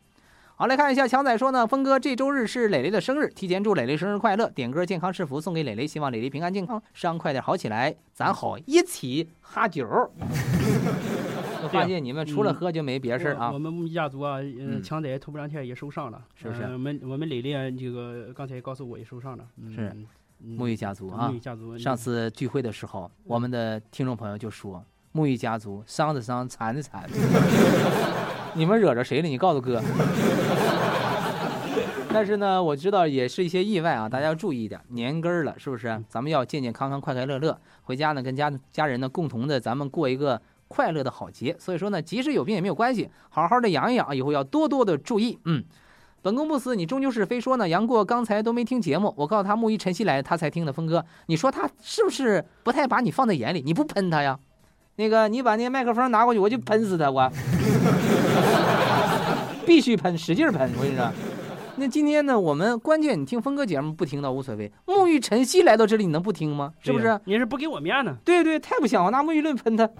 好，来看一下强仔说呢，峰哥这周日是磊磊的生日，提前祝磊磊生日快乐，点歌健康是福送给磊磊，希望磊磊平安健康，伤快点好起来，咱好一起哈酒。我发现你们除了喝就没别事啊。我们沐浴家族啊，嗯，强仔头不两天也受伤了，是不是？我们我们磊磊这个刚才告诉我也受伤了，是沐浴家族啊。沐浴家族。上次聚会的时候，我们的听众朋友就说，沐浴家族伤的伤，残的残。你们惹着谁了？你告诉哥。但是呢，我知道也是一些意外啊，大家要注意一点。年根儿了，是不是？咱们要健健康康、快快乐乐，回家呢跟家家人呢共同的，咱们过一个快乐的好节。所以说呢，即使有病也没有关系，好好的养一养，以后要多多的注意。嗯，本宫不死，你终究是非说呢。杨过刚才都没听节目，我告诉他木鱼晨曦来，他才听的。峰哥，你说他是不是不太把你放在眼里？你不喷他呀？那个，你把那个麦克风拿过去，我就喷死他！我必须喷，使劲喷！我跟你说，那今天呢，我们关键你听峰哥节目不听倒无所谓。沐浴晨曦来到这里，你能不听吗？是不是？你是不给我面呢？对对，太不像话拿沐浴露喷他。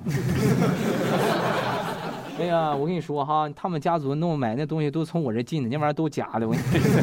哎呀，我跟你说哈，他们家族弄买那东西都从我这进的，那玩意儿都假的。我跟你说，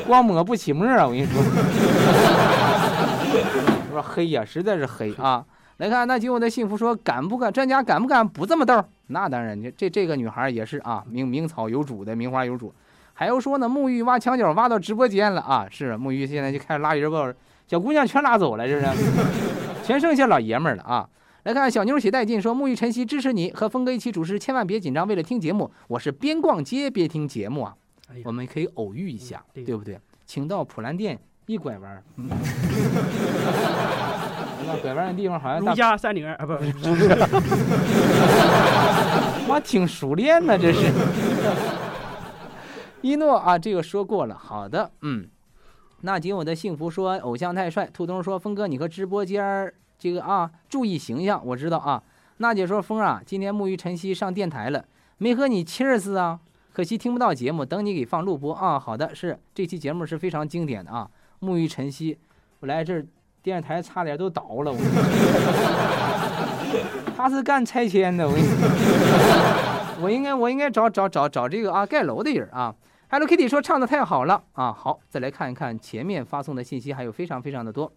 光抹不起沫啊！我跟你说，说黑呀，实在是黑啊。来看，那今我的幸福说敢不敢？专家敢不敢不这么逗？那当然，这这这个女孩也是啊，名名草有主的，名花有主。还有说呢，沐浴挖墙角挖到直播间了啊！是沐浴现在就开始拉人吧，小姑娘全拉走了，是不是？全剩下老爷们了啊！来看小妞写带劲说，沐浴晨曦支持你和峰哥一起主持，千万别紧张，为了听节目，我是边逛街边听节目啊。我们可以偶遇一下，对不对？请到普兰店一拐弯。拐弯的地方好像如家三女儿啊，不是，妈挺熟练呢，这是。一诺啊，这个说过了，好的，嗯。那仅我的幸福说，偶像太帅。兔东说，峰哥，你和直播间这个啊，注意形象，我知道啊。娜姐说，峰啊，今天沐浴晨曦上电台了，没和你气死啊，可惜听不到节目，等你给放录播啊。好的，是这期节目是非常经典的啊，沐浴晨曦，我来这儿。电视台差点都倒了，我。他是干拆迁的，我。我应该我应该找找找找这个啊盖楼的人啊。Hello Kitty 说唱的太好了啊，好，再来看一看前面发送的信息，还有非常非常的多。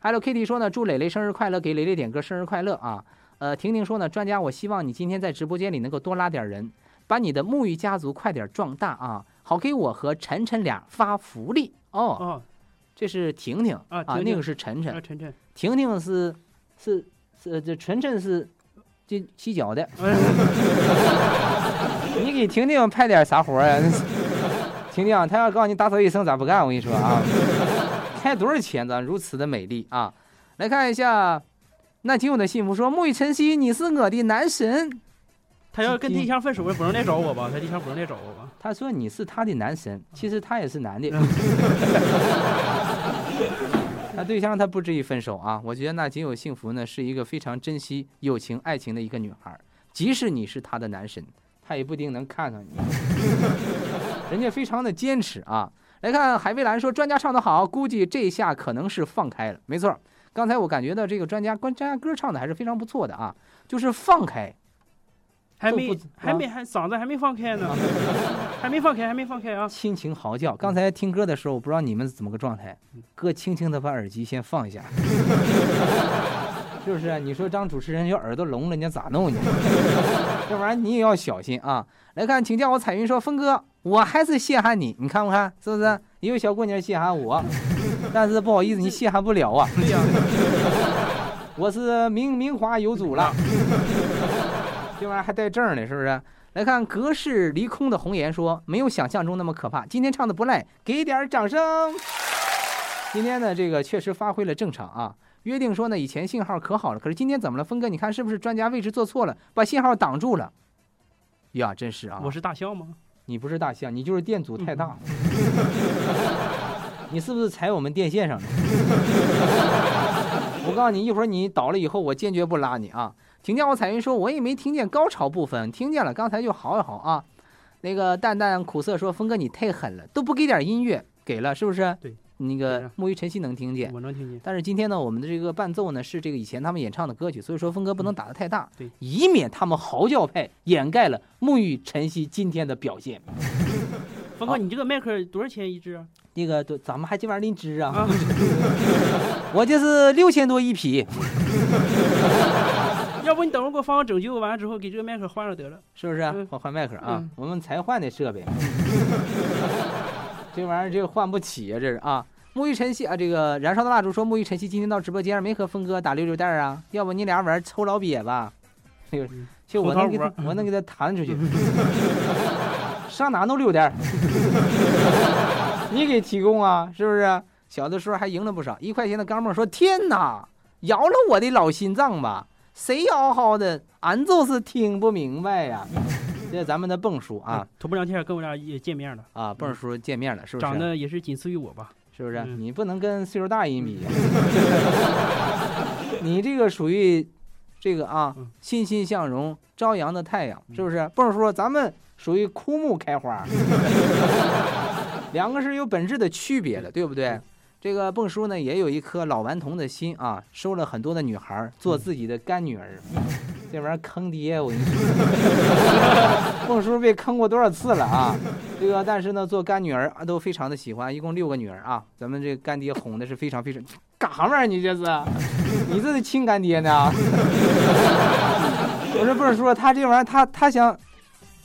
Hello Kitty 说呢，祝磊磊生日快乐，给磊磊点歌生日快乐啊。呃，婷婷说呢，专家，我希望你今天在直播间里能够多拉点人，把你的沐浴家族快点壮大啊，好给我和晨晨俩发福利哦。这是婷婷啊，那个是晨晨，晨晨，婷婷是是是这晨晨是这洗脚的。你给婷婷派点啥活啊？婷婷，她要告诉你打扫卫生咋不干？我跟你说啊，开多少钱？咱如此的美丽啊！来看一下，那听我的幸福说，沐浴晨曦，你是我的男神。他要跟对象分手了，不能来找我吧？他对象不能来找我吧？他说你是他的男神，其实他也是男的。他对象他不至于分手啊！我觉得那仅有幸福呢，是一个非常珍惜友情爱情的一个女孩。即使你是他的男神，他也不一定能看上你。人家非常的坚持啊！来看海蔚蓝说专家唱得好，估计这下可能是放开了。没错，刚才我感觉到这个专家关专家歌唱的还是非常不错的啊，就是放开。还没还没还嗓子还没放开呢，还没放开还没放开啊！亲情嚎叫，刚才听歌的时候，我不知道你们怎么个状态。哥轻轻的把耳机先放一下，是不是？你说当主持人要耳朵聋了，你咋弄你？这玩意儿你也要小心啊！来看，请叫我彩云说，峰哥，我还是稀罕你，你看不看？是不是？有小姑娘稀罕我，但是不好意思，你稀罕不了啊。对呀，我是名名花有主了。这玩意儿还带证呢，是不是？来看隔世离空的红颜说，没有想象中那么可怕，今天唱的不赖，给点掌声。今天呢，这个确实发挥了正常啊。约定说呢，以前信号可好了，可是今天怎么了？峰哥，你看是不是专家位置做错了，把信号挡住了？呀，真是啊！我是大象吗？你不是大象，你就是电阻太大。你是不是踩我们电线上了？我告诉你，一会儿你倒了以后，我坚决不拉你啊！请叫我彩云说，我也没听见高潮部分，听见了，刚才就嚎一嚎啊。那个淡淡苦涩说，峰哥你太狠了，都不给点音乐，给了是不是？对，那个木鱼晨曦能听见，我能听见。但是今天呢，我们的这个伴奏呢是这个以前他们演唱的歌曲，所以说峰哥不能打得太大，对，以免他们嚎叫派掩盖了沐浴晨曦今天的表现。峰哥，你这个麦克多少钱一支啊？那个都咱们还这玩意儿拎支啊？我这是六千多一匹。要不你等会儿给我放个拯救，完了之后给这个麦克换了得了，是不是？换换麦克啊！我们才换的设备，这玩意儿这换不起啊！这是啊。沐浴晨曦啊，这个燃烧的蜡烛说沐浴晨曦今天到直播间没和峰哥打溜溜蛋啊？要不你俩玩抽老瘪吧？就我能给他，我能给他弹出去。上哪弄溜蛋？你给提供啊？是不是？小的时候还赢了不少，一块钱的钢镚说：“天哪，摇了我的老心脏吧！”谁嗷嗷的？俺就是听不明白呀！这是咱们的蹦叔啊，头不聊天跟我俩也见面了啊，蹦叔见面了，是不是？长得也是仅次于我吧？是不是？你不能跟岁数大人比，你这个属于这个啊，欣欣向荣、朝阳的太阳，是不是？蹦叔，咱们属于枯木开花，两个是有本质的区别的，对不对？这个蹦叔呢，也有一颗老顽童的心啊，收了很多的女孩做自己的干女儿，这玩意儿坑爹，我跟你说，蹦叔被坑过多少次了啊？这个但是呢，做干女儿啊都非常的喜欢，一共六个女儿啊，咱们这干爹哄的是非常非常，干啥玩意儿你这是？你这是亲干爹呢？我说蹦叔，他这玩意儿他他想，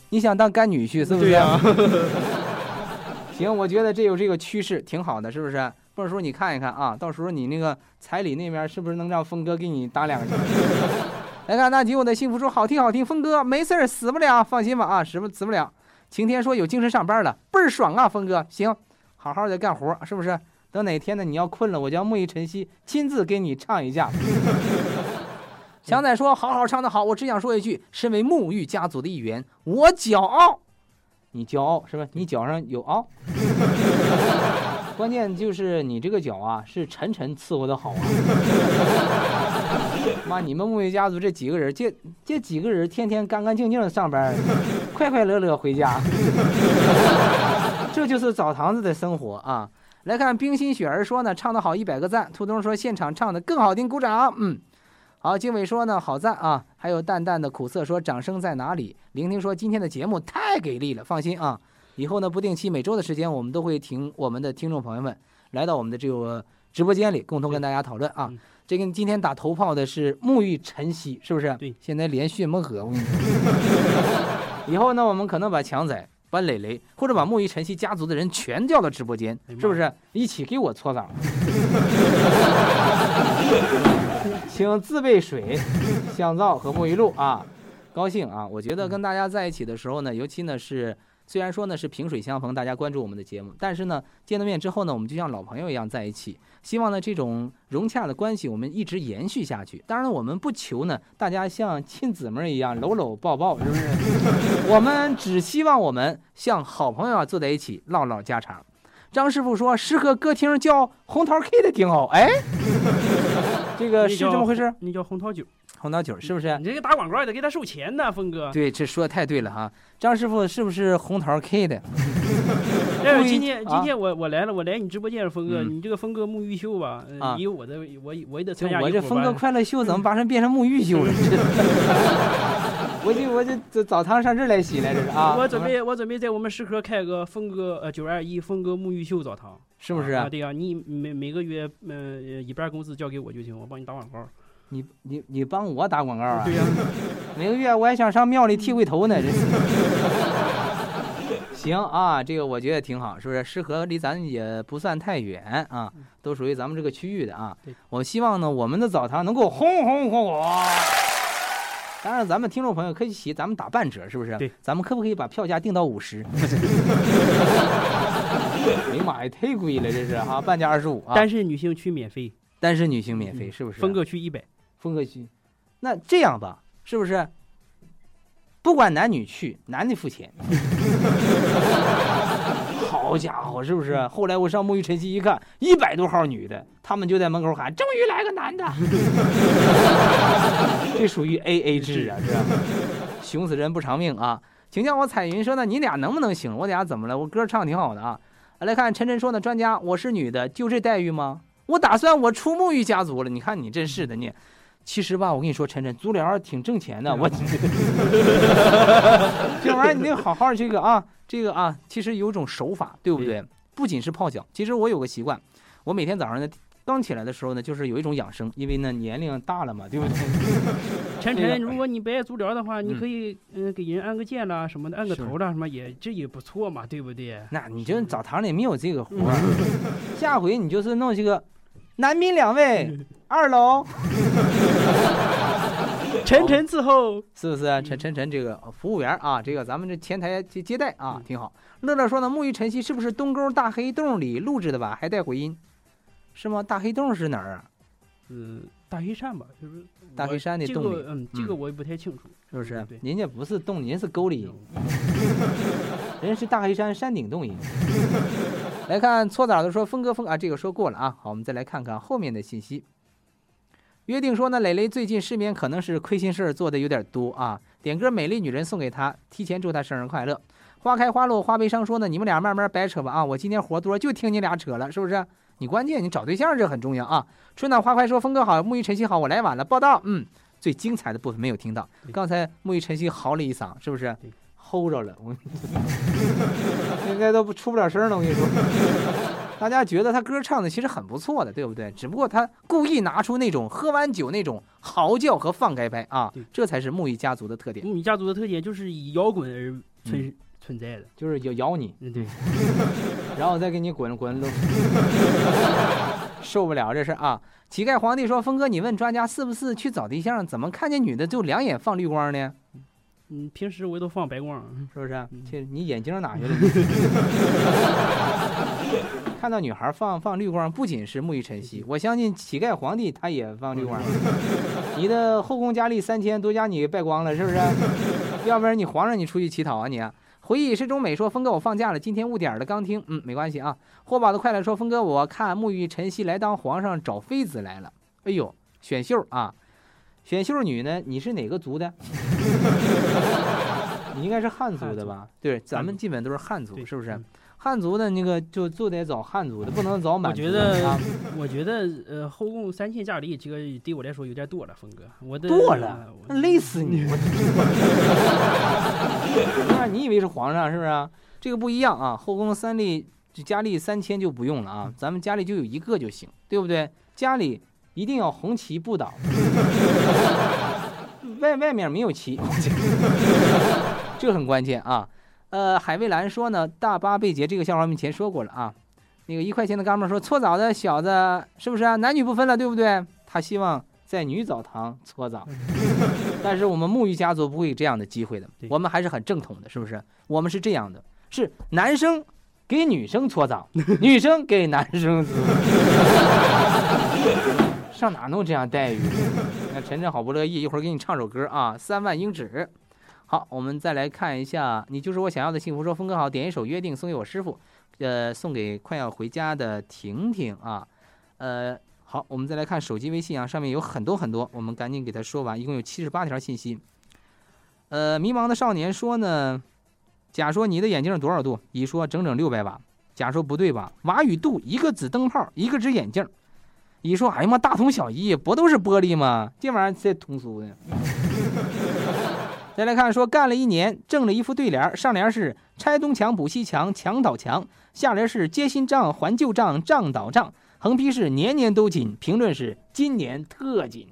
你想当干女婿是不是？行，我觉得这有这个趋势挺好的，是不是？或者说你看一看啊，到时候你那个彩礼那边是不是能让峰哥给你打两个？来看那吉我的幸福说好听好听，峰哥没事儿死不了，放心吧啊，死不死不了。晴天说有精神上班了，倍儿爽啊，峰哥行，好好的干活是不是？等哪天呢你要困了，我叫沐浴晨曦亲自给你唱一下。强仔说好好唱的好，我只想说一句，身为沐浴家族的一员，我骄傲。你骄傲是吧？你脚上有凹。关键就是你这个脚啊，是晨晨伺候的好啊！妈，你们沐浴家族这几个人，这这几个人天天干干净净的上班，快快乐乐回家，这就是澡堂子的生活啊！来看冰心雪儿说呢，唱的好，一百个赞。兔东说现场唱的更好听，鼓掌。嗯，好，经纬说呢，好赞啊！还有淡淡的苦涩说，掌声在哪里？聆听说今天的节目太给力了，放心啊。以后呢，不定期每周的时间，我们都会请我们的听众朋友们来到我们的这个直播间里，共同跟大家讨论啊。这跟今天打头炮的是沐浴晨曦，是不是？对。现在连续没喝，我跟你说。以后呢，我们可能把强仔、把磊磊，或者把沐浴晨曦家族的人全叫到直播间，是不是？一起给我搓澡。请自备水、香皂和沐浴露啊！高兴啊！我觉得跟大家在一起的时候呢，尤其呢是。虽然说呢是萍水相逢，大家关注我们的节目，但是呢见了面之后呢，我们就像老朋友一样在一起。希望呢这种融洽的关系我们一直延续下去。当然我们不求呢大家像亲姊妹一样搂搂抱抱，是不是？我们只希望我们像好朋友啊坐在一起唠唠家常。张师傅说适合歌厅叫红桃 K 的挺好，哎，这个是这么回事？那叫红桃酒。红桃酒是不是？你这个打广告也得给他收钱呢，峰哥。对，这说的太对了哈。张师傅是不是红桃 K 的？哎，今天今天我我来了，我来你直播间，峰哥，你这个峰哥沐浴秀吧，以我的我我也得参加我这峰哥快乐秀怎么把成变成沐浴秀了？我就我就这澡堂上这来洗来，这是啊。我准备我准备在我们石河开个峰哥呃九二一峰哥沐浴秀澡堂，是不是？啊，对呀，你每每个月呃一半工资交给我就行，我帮你打广告。你你你帮我打广告啊？对呀，每个月我还想上庙里剃回头呢。这是 行啊，这个我觉得挺好，是不是？适合离咱也不算太远啊，都属于咱们这个区域的啊。我希望呢，我们的澡堂能够红红火火。当然，咱们听众朋友可以起，咱们打半折，是不是？对，咱们可不可以把票价定到五十？哎呀妈呀，太贵了，这是啊，半价二十五啊。单身女性去免费，单身女性免费，是不是？峰哥去一百，峰哥去。那这样吧，是不是？不管男女去，男的付钱。好家伙，是不是？后来我上沐浴晨曦一看，一百多号女的，他们就在门口喊：“终于来个男的！”这属于 A A 制啊，是吧？熊死人不偿命啊！请叫我彩云说呢，你俩能不能行？我俩怎么了？我歌唱挺好的啊。来看晨晨说呢，专家，我是女的，就这待遇吗？我打算我出沐浴家族了。你看你真是的，你。其实吧，我跟你说，晨晨足疗挺挣钱的。我 这玩意儿你得好好这个啊，这个啊，其实有种手法，对不对？不仅是泡脚，其实我有个习惯，我每天早上呢刚起来的时候呢，就是有一种养生，因为呢年龄大了嘛，对不对？晨晨，如果你不爱足疗的话，你可以嗯给人按个键啦什么的，按个头啦什么也这也不错嘛，对不对？那你就澡堂里没有这个活儿，下回你就是弄这个。男宾两位，二楼。晨晨伺候，是不是？晨晨晨，这个服务员啊，这个咱们这前台接接待啊，挺好。乐乐说呢，沐浴晨曦是不是东沟大黑洞里录制的吧？还带回音，是吗？大黑洞是哪儿啊？嗯，大黑山吧，就是大黑山的洞里。嗯，这个我也不太清楚，是不是？人家不是洞，人是沟里。人是大黑山山顶洞人。来看搓澡的说峰哥峰啊，这个说过了啊。好，我们再来看看后面的信息。约定说呢，磊磊最近失眠，可能是亏心事儿做的有点多啊。点歌《美丽女人》送给他，提前祝他生日快乐。花开花落花悲伤说呢，你们俩慢慢白扯吧啊，我今天活多，就听你俩扯了，是不是？你关键你找对象这很重要啊。春暖花开说峰哥好，沐浴晨曦好，我来晚了，报道。嗯，最精彩的部分没有听到，刚才沐浴晨曦嚎了一嗓，是不是？齁着了，我 应该都不出不了声了。我跟你说，大家觉得他歌唱的其实很不错的，对不对？只不过他故意拿出那种喝完酒那种嚎叫和放开拍啊，这才是沐浴家族的特点。沐浴家族的特点就是以摇滚而存存在的，就是要咬你，嗯对，然后再给你滚滚，受不了这事啊！乞丐皇帝说：“峰哥，你问专家是不是去找对象，怎么看见女的就两眼放绿光呢？”嗯，平时我都放白光，是不是？这你眼睛哪去了？看到女孩放放绿光，不仅是沐浴晨曦，我相信乞丐皇帝他也放绿光。你的后宫佳丽三千都将你败光了，是不是？要不然你皇上你出去乞讨啊你？回忆是中美说峰哥我放假了，今天误点了刚听，嗯，没关系啊。霍宝的快乐说峰哥我看沐浴晨曦来当皇上找妃子来了，哎呦，选秀啊！选秀女呢？你是哪个族的？你应该是汉族的吧？对，咱们基本都是汉族，是不是？汉族的那个就就得找汉族的，不能找满族。我觉得，我觉得，呃，后宫三千佳丽，这个对我来说有点多了，峰哥。我多了，累死你！那你以为是皇上是不是？这个不一样啊！后宫三丽佳丽三千就不用了啊，咱们家里就有一个就行，对不对？家里。一定要红旗不倒，外外面没有旗，这很关键啊。呃，海蔚蓝说呢，大巴被劫这个笑话我们以前说过了啊。那个一块钱的哥们说，搓澡的小子是不是啊？男女不分了，对不对？他希望在女澡堂搓澡，但是我们沐浴家族不会有这样的机会的，我们还是很正统的，是不是？我们是这样的，是男生给女生搓澡，女生给男生搓。上哪弄这样待遇？那晨晨好不乐意，一会儿给你唱首歌啊，《三万英尺》。好，我们再来看一下，你就是我想要的幸福。说峰哥好，点一首《约定》送给我师傅，呃，送给快要回家的婷婷啊。呃，好，我们再来看手机微信啊，上面有很多很多，我们赶紧给他说完，一共有七十八条信息。呃，迷茫的少年说呢，甲说你的眼镜多少度？乙说整整六百瓦。甲说不对吧？瓦与度，一个紫灯泡，一个只眼镜。乙说，哎呀妈，大同小异，不都是玻璃吗？这玩意儿才通俗的。再来看，说干了一年，挣了一副对联，上联是拆东墙补西墙，墙倒墙；下联是接新账还旧账，账倒账；横批是年年都紧，评论是今年特紧。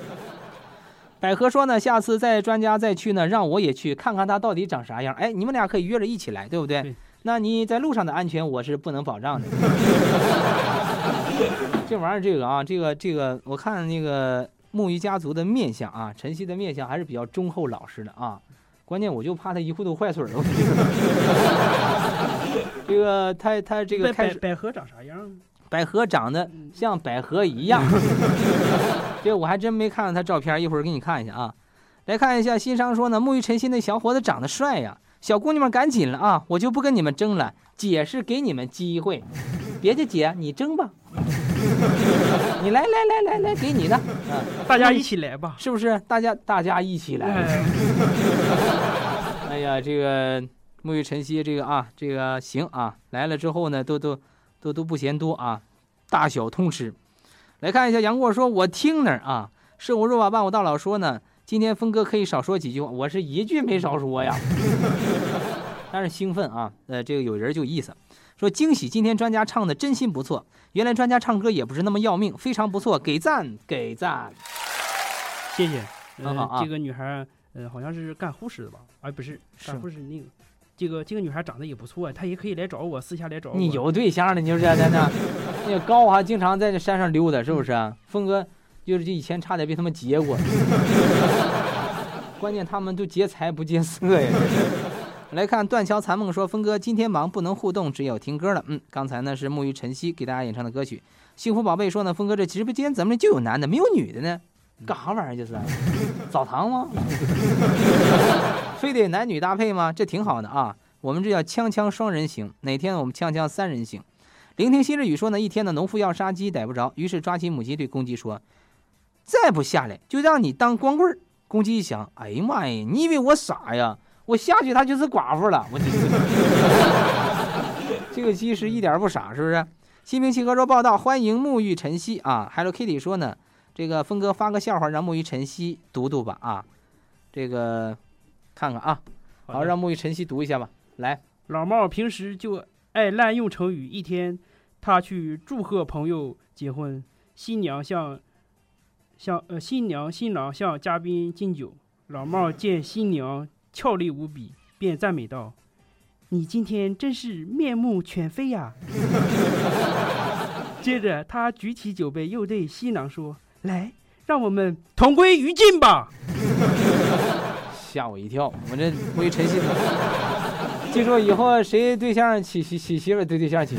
百合说呢，下次再专家再去呢，让我也去看看他到底长啥样。哎，你们俩可以约着一起来，对不对？那你在路上的安全，我是不能保障的。这玩意儿，这个啊，这个这个，我看那个木鱼家族的面相啊，晨曦的面相还是比较忠厚老实的啊。关键我就怕他一糊涂坏水了。这个他他这个开始百合长啥样？百合长得像百合一样。这我还真没看到他照片，一会儿给你看一下啊。来看一下，新商说呢，木鱼晨曦那小伙子长得帅呀。小姑娘们赶紧了啊，我就不跟你们争了，姐是给你们机会，别的姐你争吧。你来来来来来，给你的，嗯，大家一起来吧，是不是？大家大家一起来。哎呀，这个沐浴晨曦，这个啊，这个行啊，来了之后呢，都都都都不嫌多啊，大小通吃。来看一下杨过说，我听哪儿啊，是我若把伴我大佬说呢，今天峰哥可以少说几句话，我是一句没少说呀。但是兴奋啊，呃，这个有人就意思。说惊喜！今天专家唱的真心不错。原来专家唱歌也不是那么要命，非常不错，给赞给赞。谢谢。很好啊。这个女孩，呃，好像是干护士的吧？哎，不是，干护士那个。这个这个女孩长得也不错，她也可以来找我，私下来找我。你有对象了？你说在那？那个高还经常在这山上溜达，是不是？峰哥就是以前差点被他们劫过。关键他们都劫财不劫色呀。来看断桥残梦说：“峰哥今天忙不能互动，只有听歌了。”嗯，刚才呢是沐浴晨曦给大家演唱的歌曲。幸福宝贝说呢：“峰哥这直播间怎么就有男的没有女的呢？干啥玩意儿这是？澡堂吗？非得男女搭配吗？这挺好的啊。我们这叫锵锵双人行。哪天我们锵锵三人行？聆听昔日语说呢：一天的农夫要杀鸡逮不着，于是抓起母鸡对公鸡说：再不下来就让你当光棍。公鸡一想：哎呀妈呀，你以为我傻呀？”我下去，她就是寡妇了。我 这个其实一点不傻，是不是？新兵契合说报道，欢迎沐浴晨曦啊。Hello Kitty 说呢，这个峰哥发个笑话让沐浴晨曦读读吧啊。这个看看啊，好，让沐浴晨曦读一下吧。来，老帽平时就爱滥用成语。一天，他去祝贺朋友结婚，新娘向向呃新娘新郎向嘉宾敬酒，老帽见新娘。俏丽无比，便赞美道：“你今天真是面目全非呀！” 接着，他举起酒杯，又对新郎说：“来，让我们同归于尽吧！”吓我一跳，我这归陈曦。记住以后谁对象娶娶娶媳妇对对象娶，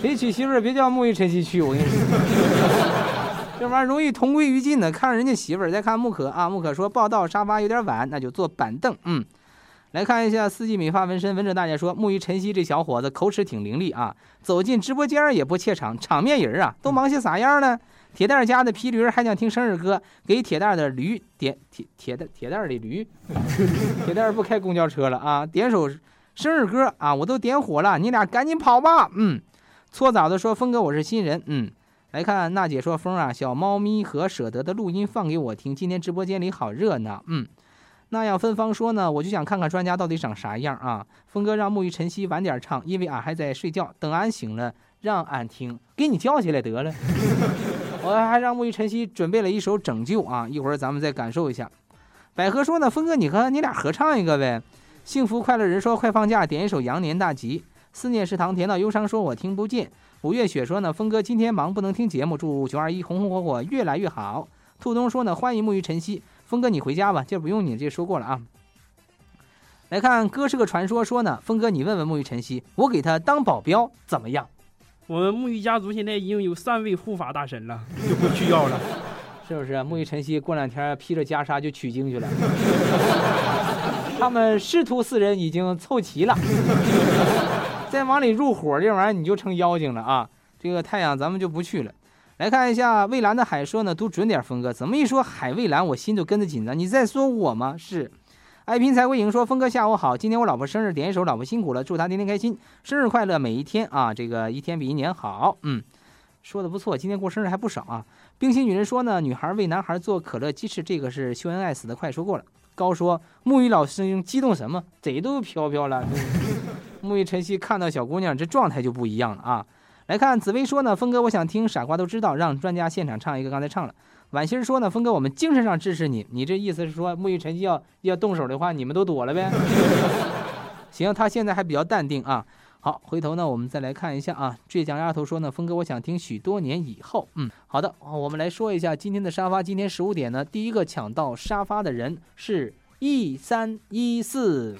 谁娶媳妇别叫沐浴晨曦去，我跟你说，这玩意儿容易同归于尽的。看人家媳妇儿，再看木可啊，木可说报道沙发有点晚，那就坐板凳。嗯。来看一下四季美发纹身，文者大姐说：“木鱼晨曦这小伙子口齿挺伶俐啊，走进直播间也不怯场，场面人啊，都忙些啥样呢？”铁蛋家的皮驴还想听生日歌，给铁蛋的驴点铁铁蛋铁蛋的驴，铁蛋 不开公交车了啊，点首生日歌啊，我都点火了，你俩赶紧跑吧。嗯，搓澡的说：“峰哥，我是新人。”嗯，来看娜姐说：“峰啊，小猫咪和舍得的录音放给我听，今天直播间里好热闹。”嗯。那样芬芳说呢，我就想看看专家到底长啥样啊！峰哥让沐浴晨曦晚点唱，因为俺还在睡觉，等俺醒了让俺听，给你叫起来得了。我还让沐浴晨曦准备了一首拯救啊，一会儿咱们再感受一下。百合说呢，峰哥你和你俩合唱一个呗。幸福快乐人说快放假，点一首羊年大吉。思念是糖甜到忧伤说我听不见。五月雪说呢，峰哥今天忙不能听节目，祝九二一红红火火越来越好。兔东说呢，欢迎沐浴晨曦。峰哥，你回家吧，这不用你，这说过了啊。来看哥是个传说，说呢，峰哥，你问问沐浴晨曦，我给他当保镖怎么样？我们沐浴家族现在已经有三位护法大神了，就不需要了，是不是？沐浴晨曦过两天披着袈裟就取经去了，他们师徒四人已经凑齐了，再往里入伙，这玩意儿你就成妖精了啊！这个太阳咱们就不去了。来看一下蔚蓝的海说呢，读准点，峰哥怎么一说海蔚蓝，我心就跟着紧张。你在说我吗？是，爱拼才会赢。说峰哥下午好，今天我老婆生日，点一首老婆辛苦了，祝她天天开心，生日快乐，每一天啊，这个一天比一年好。嗯，说的不错，今天过生日还不少啊。冰心女人说呢，女孩为男孩做可乐鸡翅，这个是秀恩爱死的快说过了。高说沐浴老师激动什么？贼都飘飘了。沐浴晨曦看到小姑娘，这状态就不一样了啊。来看紫薇说呢，峰哥，我想听傻瓜都知道，让专家现场唱一个，刚才唱了。婉心说呢，峰哥，我们精神上支持你，你这意思是说沐浴晨曦要要动手的话，你们都躲了呗？行，他现在还比较淡定啊。好，回头呢，我们再来看一下啊。倔强丫头说呢，峰哥，我想听许多年以后。嗯，好的，我们来说一下今天的沙发。今天十五点呢，第一个抢到沙发的人是一三一四。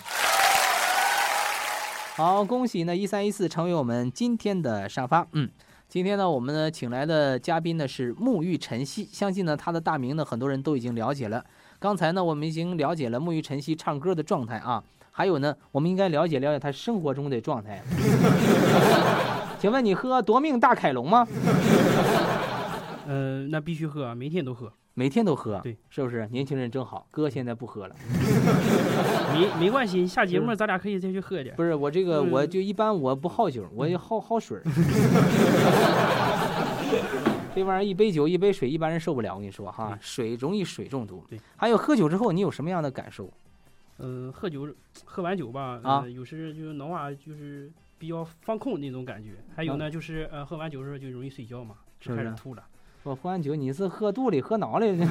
好，恭喜呢一三一四成为我们今天的沙发。嗯，今天呢，我们呢请来的嘉宾呢是沐浴晨曦，相信呢他的大名呢很多人都已经了解了。刚才呢我们已经了解了沐浴晨曦唱歌的状态啊。还有呢，我们应该了解了解他生活中的状态。请问你喝夺命大凯龙吗？呃，那必须喝啊，每天都喝，每天都喝。对，是不是？年轻人真好，哥现在不喝了。没没关系，下节目咱俩可以再去喝点。不是我这个，我就一般我不好酒，我也好好水。这玩意儿一杯酒一杯水，一般人受不了。我跟你说哈，水容易水中毒。对，还有喝酒之后你有什么样的感受？嗯，喝酒，喝完酒吧，啊，有时就是脑啊，就是比较放空那种感觉。还有呢，就是呃，喝完酒的时候就容易睡觉嘛，就开始吐了。我喝完酒，你是喝肚里喝脑里？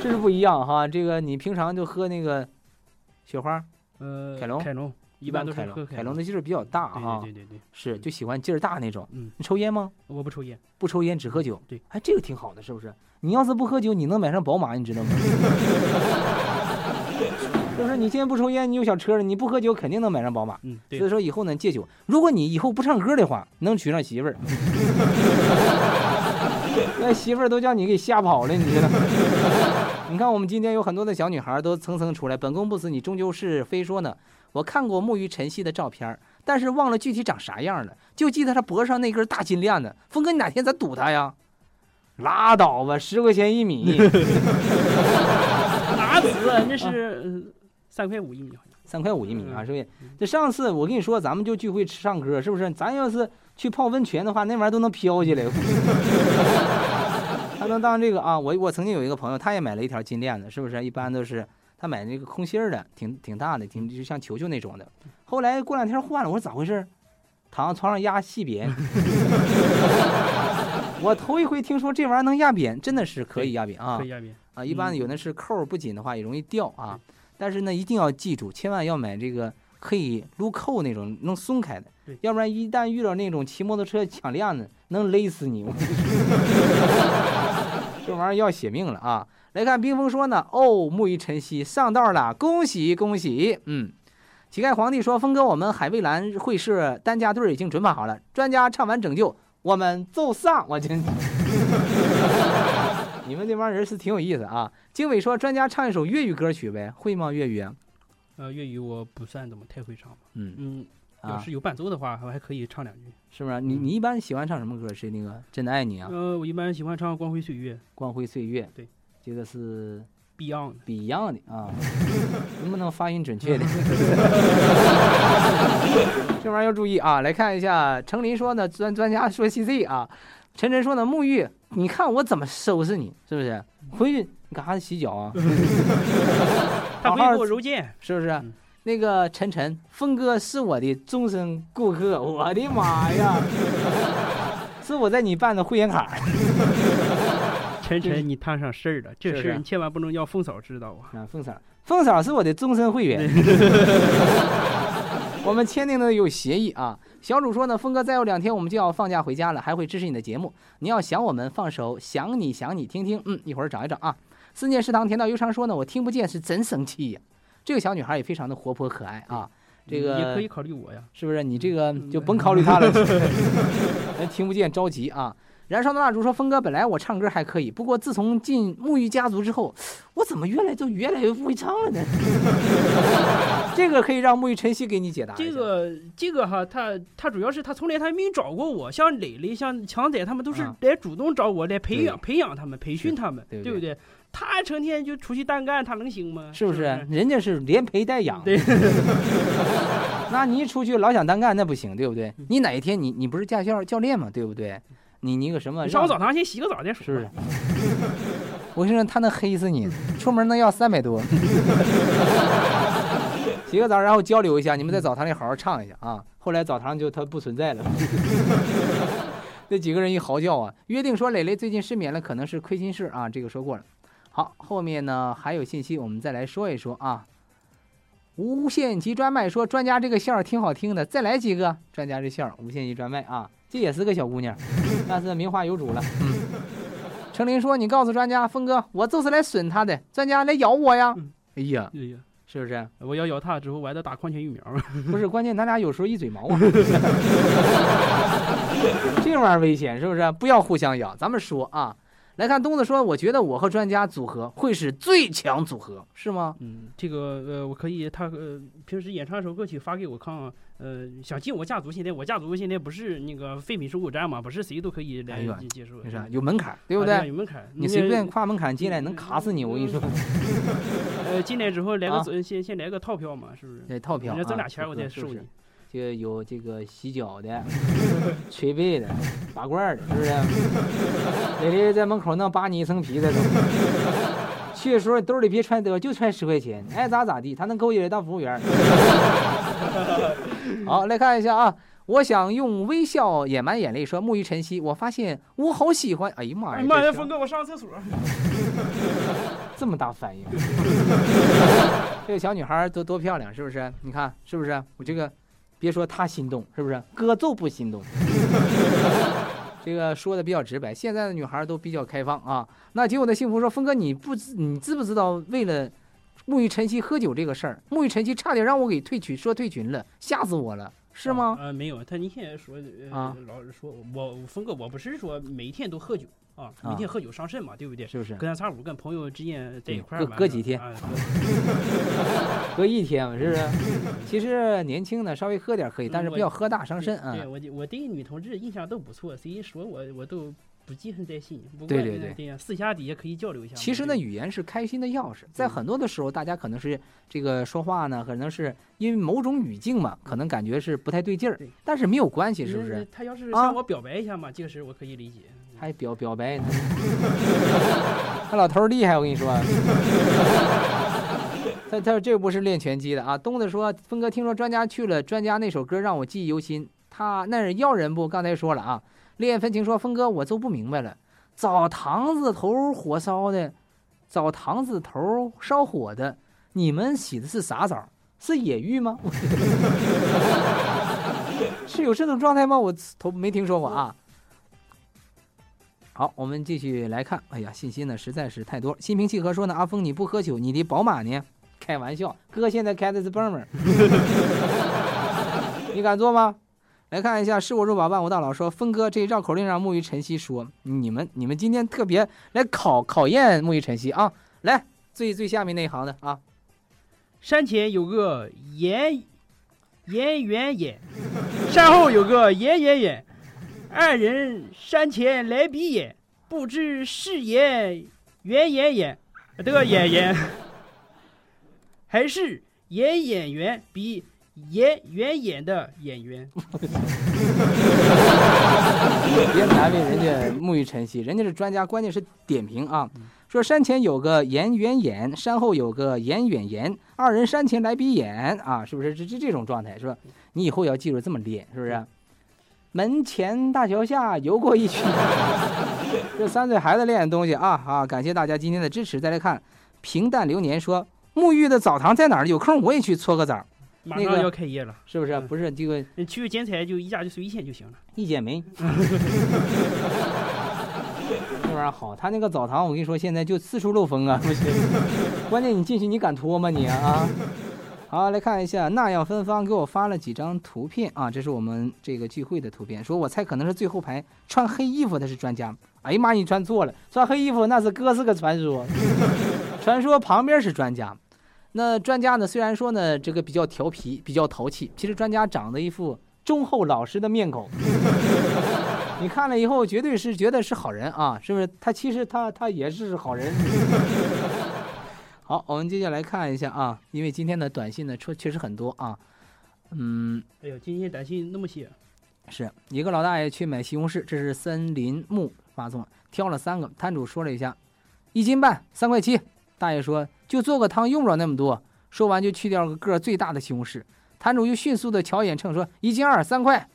这是不一样哈。这个你平常就喝那个雪花，呃，凯龙，凯龙，一般都是喝凯龙的劲儿比较大哈。对对对对，是就喜欢劲儿大那种。嗯，你抽烟吗？我不抽烟，不抽烟只喝酒。对，哎，这个挺好的，是不是？你要是不喝酒，你能买上宝马，你知道吗？就是你现在不抽烟，你有小车了，你不喝酒肯定能买上宝马。嗯，所以说以后呢戒酒。如果你以后不唱歌的话，能娶上媳妇儿。那媳妇儿都叫你给吓跑了，你知道？你看我们今天有很多的小女孩都蹭蹭出来。本宫不死，你终究是非说呢。我看过沐浴晨曦的照片，但是忘了具体长啥样了，就记得她脖上那根大金链子。峰哥，你哪天咱赌他呀？拉倒吧，十块钱一米。哪子？那是。三块五一米，三块五一米啊，是不是？这上次我跟你说，咱们就聚会吃唱歌，是不是？咱要是去泡温泉的话，那玩意儿都能飘起来。他能当这个啊？我我曾经有一个朋友，他也买了一条金链子，是不是？一般都是他买那个空心儿的，挺挺大的，挺就像球球那种的。后来过两天换了，我说咋回事？躺床上压细扁。我头一回听说这玩意儿能压扁，真的是可以压扁啊！可以压扁啊！一般有的是扣不紧的话，也容易掉啊。但是呢，一定要记住，千万要买这个可以撸扣那种能松开的，要不然一旦遇到那种骑摩托车抢链子，能勒死你。这玩意儿要血命了啊！来看冰封说呢，哦，沐浴晨曦上道了，恭喜恭喜！嗯，乞丐皇帝说，峰哥，我们海蔚蓝会社担架队已经准备好了，专家唱完拯救，我们奏丧，我真。你们这帮人是挺有意思啊！经纬说：“专家唱一首粤语歌曲呗，会吗？粤语？呃，粤语我不算怎么太会唱。嗯嗯，要是有伴奏的话，我还可以唱两句，是不是？你你一般喜欢唱什么歌？是那个真的爱你啊？呃，我一般喜欢唱《光辉岁月》。光辉岁月，对，这个是 Beyond Beyond 的啊，能不能发音准确点？这玩意儿要注意啊！来看一下，程林说呢，专专家说 CC 啊。晨晨说呢，沐浴，你看我怎么收拾你，是不是？回去你干啥洗脚啊？他会给我揉肩，是不是？那个晨晨，峰哥是我的终身顾客，我的妈呀，是我在你办的会员卡。晨晨，你摊上事儿了，这事儿你千万不能要凤嫂知道啊！啊，凤嫂，凤嫂是我的终身会员。我们签订的有协议啊。小主说呢，峰哥再有两天我们就要放假回家了，还会支持你的节目。你要想我们，放首想你想你听听。嗯，一会儿找一找啊。思念食堂甜到忧伤说呢，我听不见是真生气呀。这个小女孩也非常的活泼可爱啊。这个也可以考虑我呀，是不是？你这个就甭考虑她了。人听不见着急啊。燃烧的蜡烛说：“峰哥，本来我唱歌还可以，不过自从进沐浴家族之后，我怎么越来就越来越不会唱了呢？” 这个可以让沐浴晨曦给你解答。这个这个哈，他他主要是他从来他没找过我，像磊磊、像强仔他们都是来主动找我来培养培养他们、培训他们，对不对？他成天就出去单干，他能行吗？是不是？人家是连陪带养。对。那你一出去老想单干，那不行，对不对？你哪一天你你不是驾校教练吗？对不对？你你个什么？上我澡堂先洗个澡再说。是不是？我跟你说，他能黑死你，出门能要三百多。洗个澡，然后交流一下，你们在澡堂里好好唱一下啊。后来澡堂就他不存在了。那几个人一嚎叫啊，约定说磊磊最近失眠了，可能是亏心事啊。这个说过了。好，后面呢还有信息，我们再来说一说啊。无限极专卖说专家这个笑挺好听的，再来几个。专家这笑无限极专卖啊，这也是个小姑娘，但是名花有主了。嗯。程林说：“你告诉专家，峰哥，我就是来损他的。专家来咬我呀！哎呀，哎呀，是不是？我要咬他之后，我还得打狂犬疫苗。不是，关键咱俩有时候一嘴毛啊。这玩意儿危险，是不是？不要互相咬。咱们说啊。”来看东子说，我觉得我和专家组合会是最强组合，是吗？嗯，这个呃，我可以，他呃平时演唱一首歌曲发给我看，呃，想进我家族，现在我家族现在不是那个废品收购站嘛，不是谁都可以来接受，是有门槛，对不对？有门槛，你随便跨门槛进来能卡死你，我跟你说。呃，进来之后来个先先来个套票嘛，是不是？对，套票，你挣俩钱我再收你。就有这个洗脚的、捶背的、拔罐的，是不是？那里在门口能扒你一层皮的都。去的时候兜里别揣多，就揣十块钱，爱咋咋地。他能勾引人当服务员。好，来看一下啊！我想用微笑掩埋眼泪，说沐浴晨曦。我发现我好喜欢。哎呀妈呀！妈呀，峰哥，我上个厕所。这么大反应。这个小女孩多多漂亮，是不是？你看是不是？我这个。别说他心动，是不是？哥就不心动。这个说的比较直白。现在的女孩都比较开放啊。那结果的幸福说：“峰哥，你不知你知不知道，为了沐浴晨曦喝酒这个事儿，沐浴晨曦差点让我给退群，说退群了，吓死我了。”是吗？呃，没有，他你现在说啊，老是说我峰哥，我不是说每天都喝酒啊，每天喝酒伤肾嘛，对不对？是不是？隔三差五跟朋友之间在一块儿，隔隔几天，隔 一天嘛，是不是？其实年轻的稍微喝点可以，但是不要喝大伤肾啊。对我我对女同志印象都不错，谁说我我都。不记恨在心，不对对对，私下底下可以交流一下。其实呢，语言是开心的钥匙，在很多的时候，大家可能是这个说话呢，可能是因为某种语境嘛，可能感觉是不太对劲儿，但是没有关系，是不是？他要是向我表白一下嘛，这个事我可以理解。还表表白呢？他老头厉害，我跟你说。他他说这不是练拳击的啊。东子说，峰哥听说专家去了，专家那首歌让我记忆犹新。他那是要人不？刚才说了啊。烈焰分情说：“峰哥，我就不明白了，澡堂子头火烧的，澡堂子头烧火的，你们洗的是啥澡？是野浴吗？是有这种状态吗？我头没听说过啊。”好，我们继续来看。哎呀，信息呢实在是太多。心平气和说呢：“阿峰，你不喝酒，你的宝马呢？开玩笑，哥现在开的是蹦蹦，你敢坐吗？”来看一下，是我入宝万物大佬说，峰哥这绕口令让木鱼晨曦说，你们你们今天特别来考考验木鱼晨曦啊！来最最下面那一行的啊，山前有个严严远眼，山后有个严远眼，二人山前来比眼，不知是严远演员的眼眼，还是演演员比。演员演的演员，别难为人家沐浴晨曦，人家是专家，关键是点评啊。说山前有个演员演，山后有个演远言，二人山前来比眼啊，是不是？这这这种状态是吧？你以后要记住这么练，是不是？门前大桥下游过一群，这三岁孩子练的东西啊啊！感谢大家今天的支持。再来看平淡流年说，沐浴的澡堂在哪儿？有空我也去搓个澡。马上要开业了，是不是？不是这个，你去剪彩就一家就收一千就行了，一剪没。这玩意儿好，他那个澡堂，我跟你说，现在就四处漏风啊，不行。关键你进去，你敢脱吗你啊？好，来看一下，那样芬芳给我发了几张图片啊，这是我们这个聚会的图片，说我猜可能是最后排穿黑衣服的是专家。哎呀妈，你穿错了，穿黑衣服那是哥是个传说，传说旁边是专家。那专家呢？虽然说呢，这个比较调皮，比较淘气，其实专家长得一副忠厚老实的面孔。你看了以后，绝对是觉得是好人啊，是不是？他其实他他也是好人。好，我们接下来看一下啊，因为今天的短信呢，确确实很多啊。嗯，哎呦，今天短信那么些，是一个老大爷去买西红柿，这是森林木发送，挑了三个，摊主说了一下，一斤半，三块七。大爷说：“就做个汤，用不了那么多。”说完就去掉个个最大的西红柿。摊主又迅速的瞧一眼秤，说：“一斤二，三块。”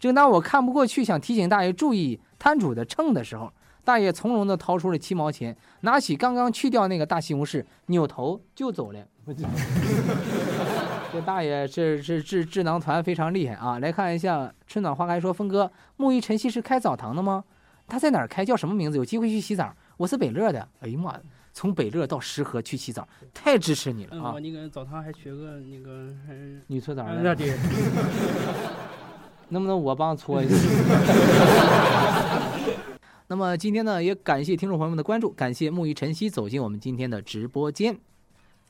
正当我看不过去，想提醒大爷注意摊主的秤的时候，大爷从容的掏出了七毛钱，拿起刚刚去掉那个大西红柿，扭头就走了。这大爷这这智智囊团非常厉害啊！来看一下春暖花开说，峰哥，木鱼晨曦是开澡堂的吗？他在哪开？叫什么名字？有机会去洗澡。我是北乐的。哎呀妈！从北乐到石河去洗澡，太支持你了啊！我那个澡堂还缺个那个女搓澡的。那对。能不能我帮搓一下？那么今天呢，也感谢听众朋友们的关注，感谢木鱼晨曦走进我们今天的直播间。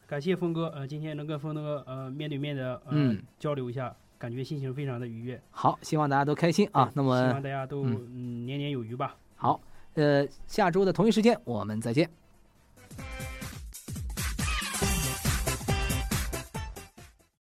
感谢峰哥，呃，今天能跟峰哥呃面对面的嗯交流一下，感觉心情非常的愉悦。好，希望大家都开心啊。那么希望大家都嗯年年有余吧。好，呃，下周的同一时间我们再见。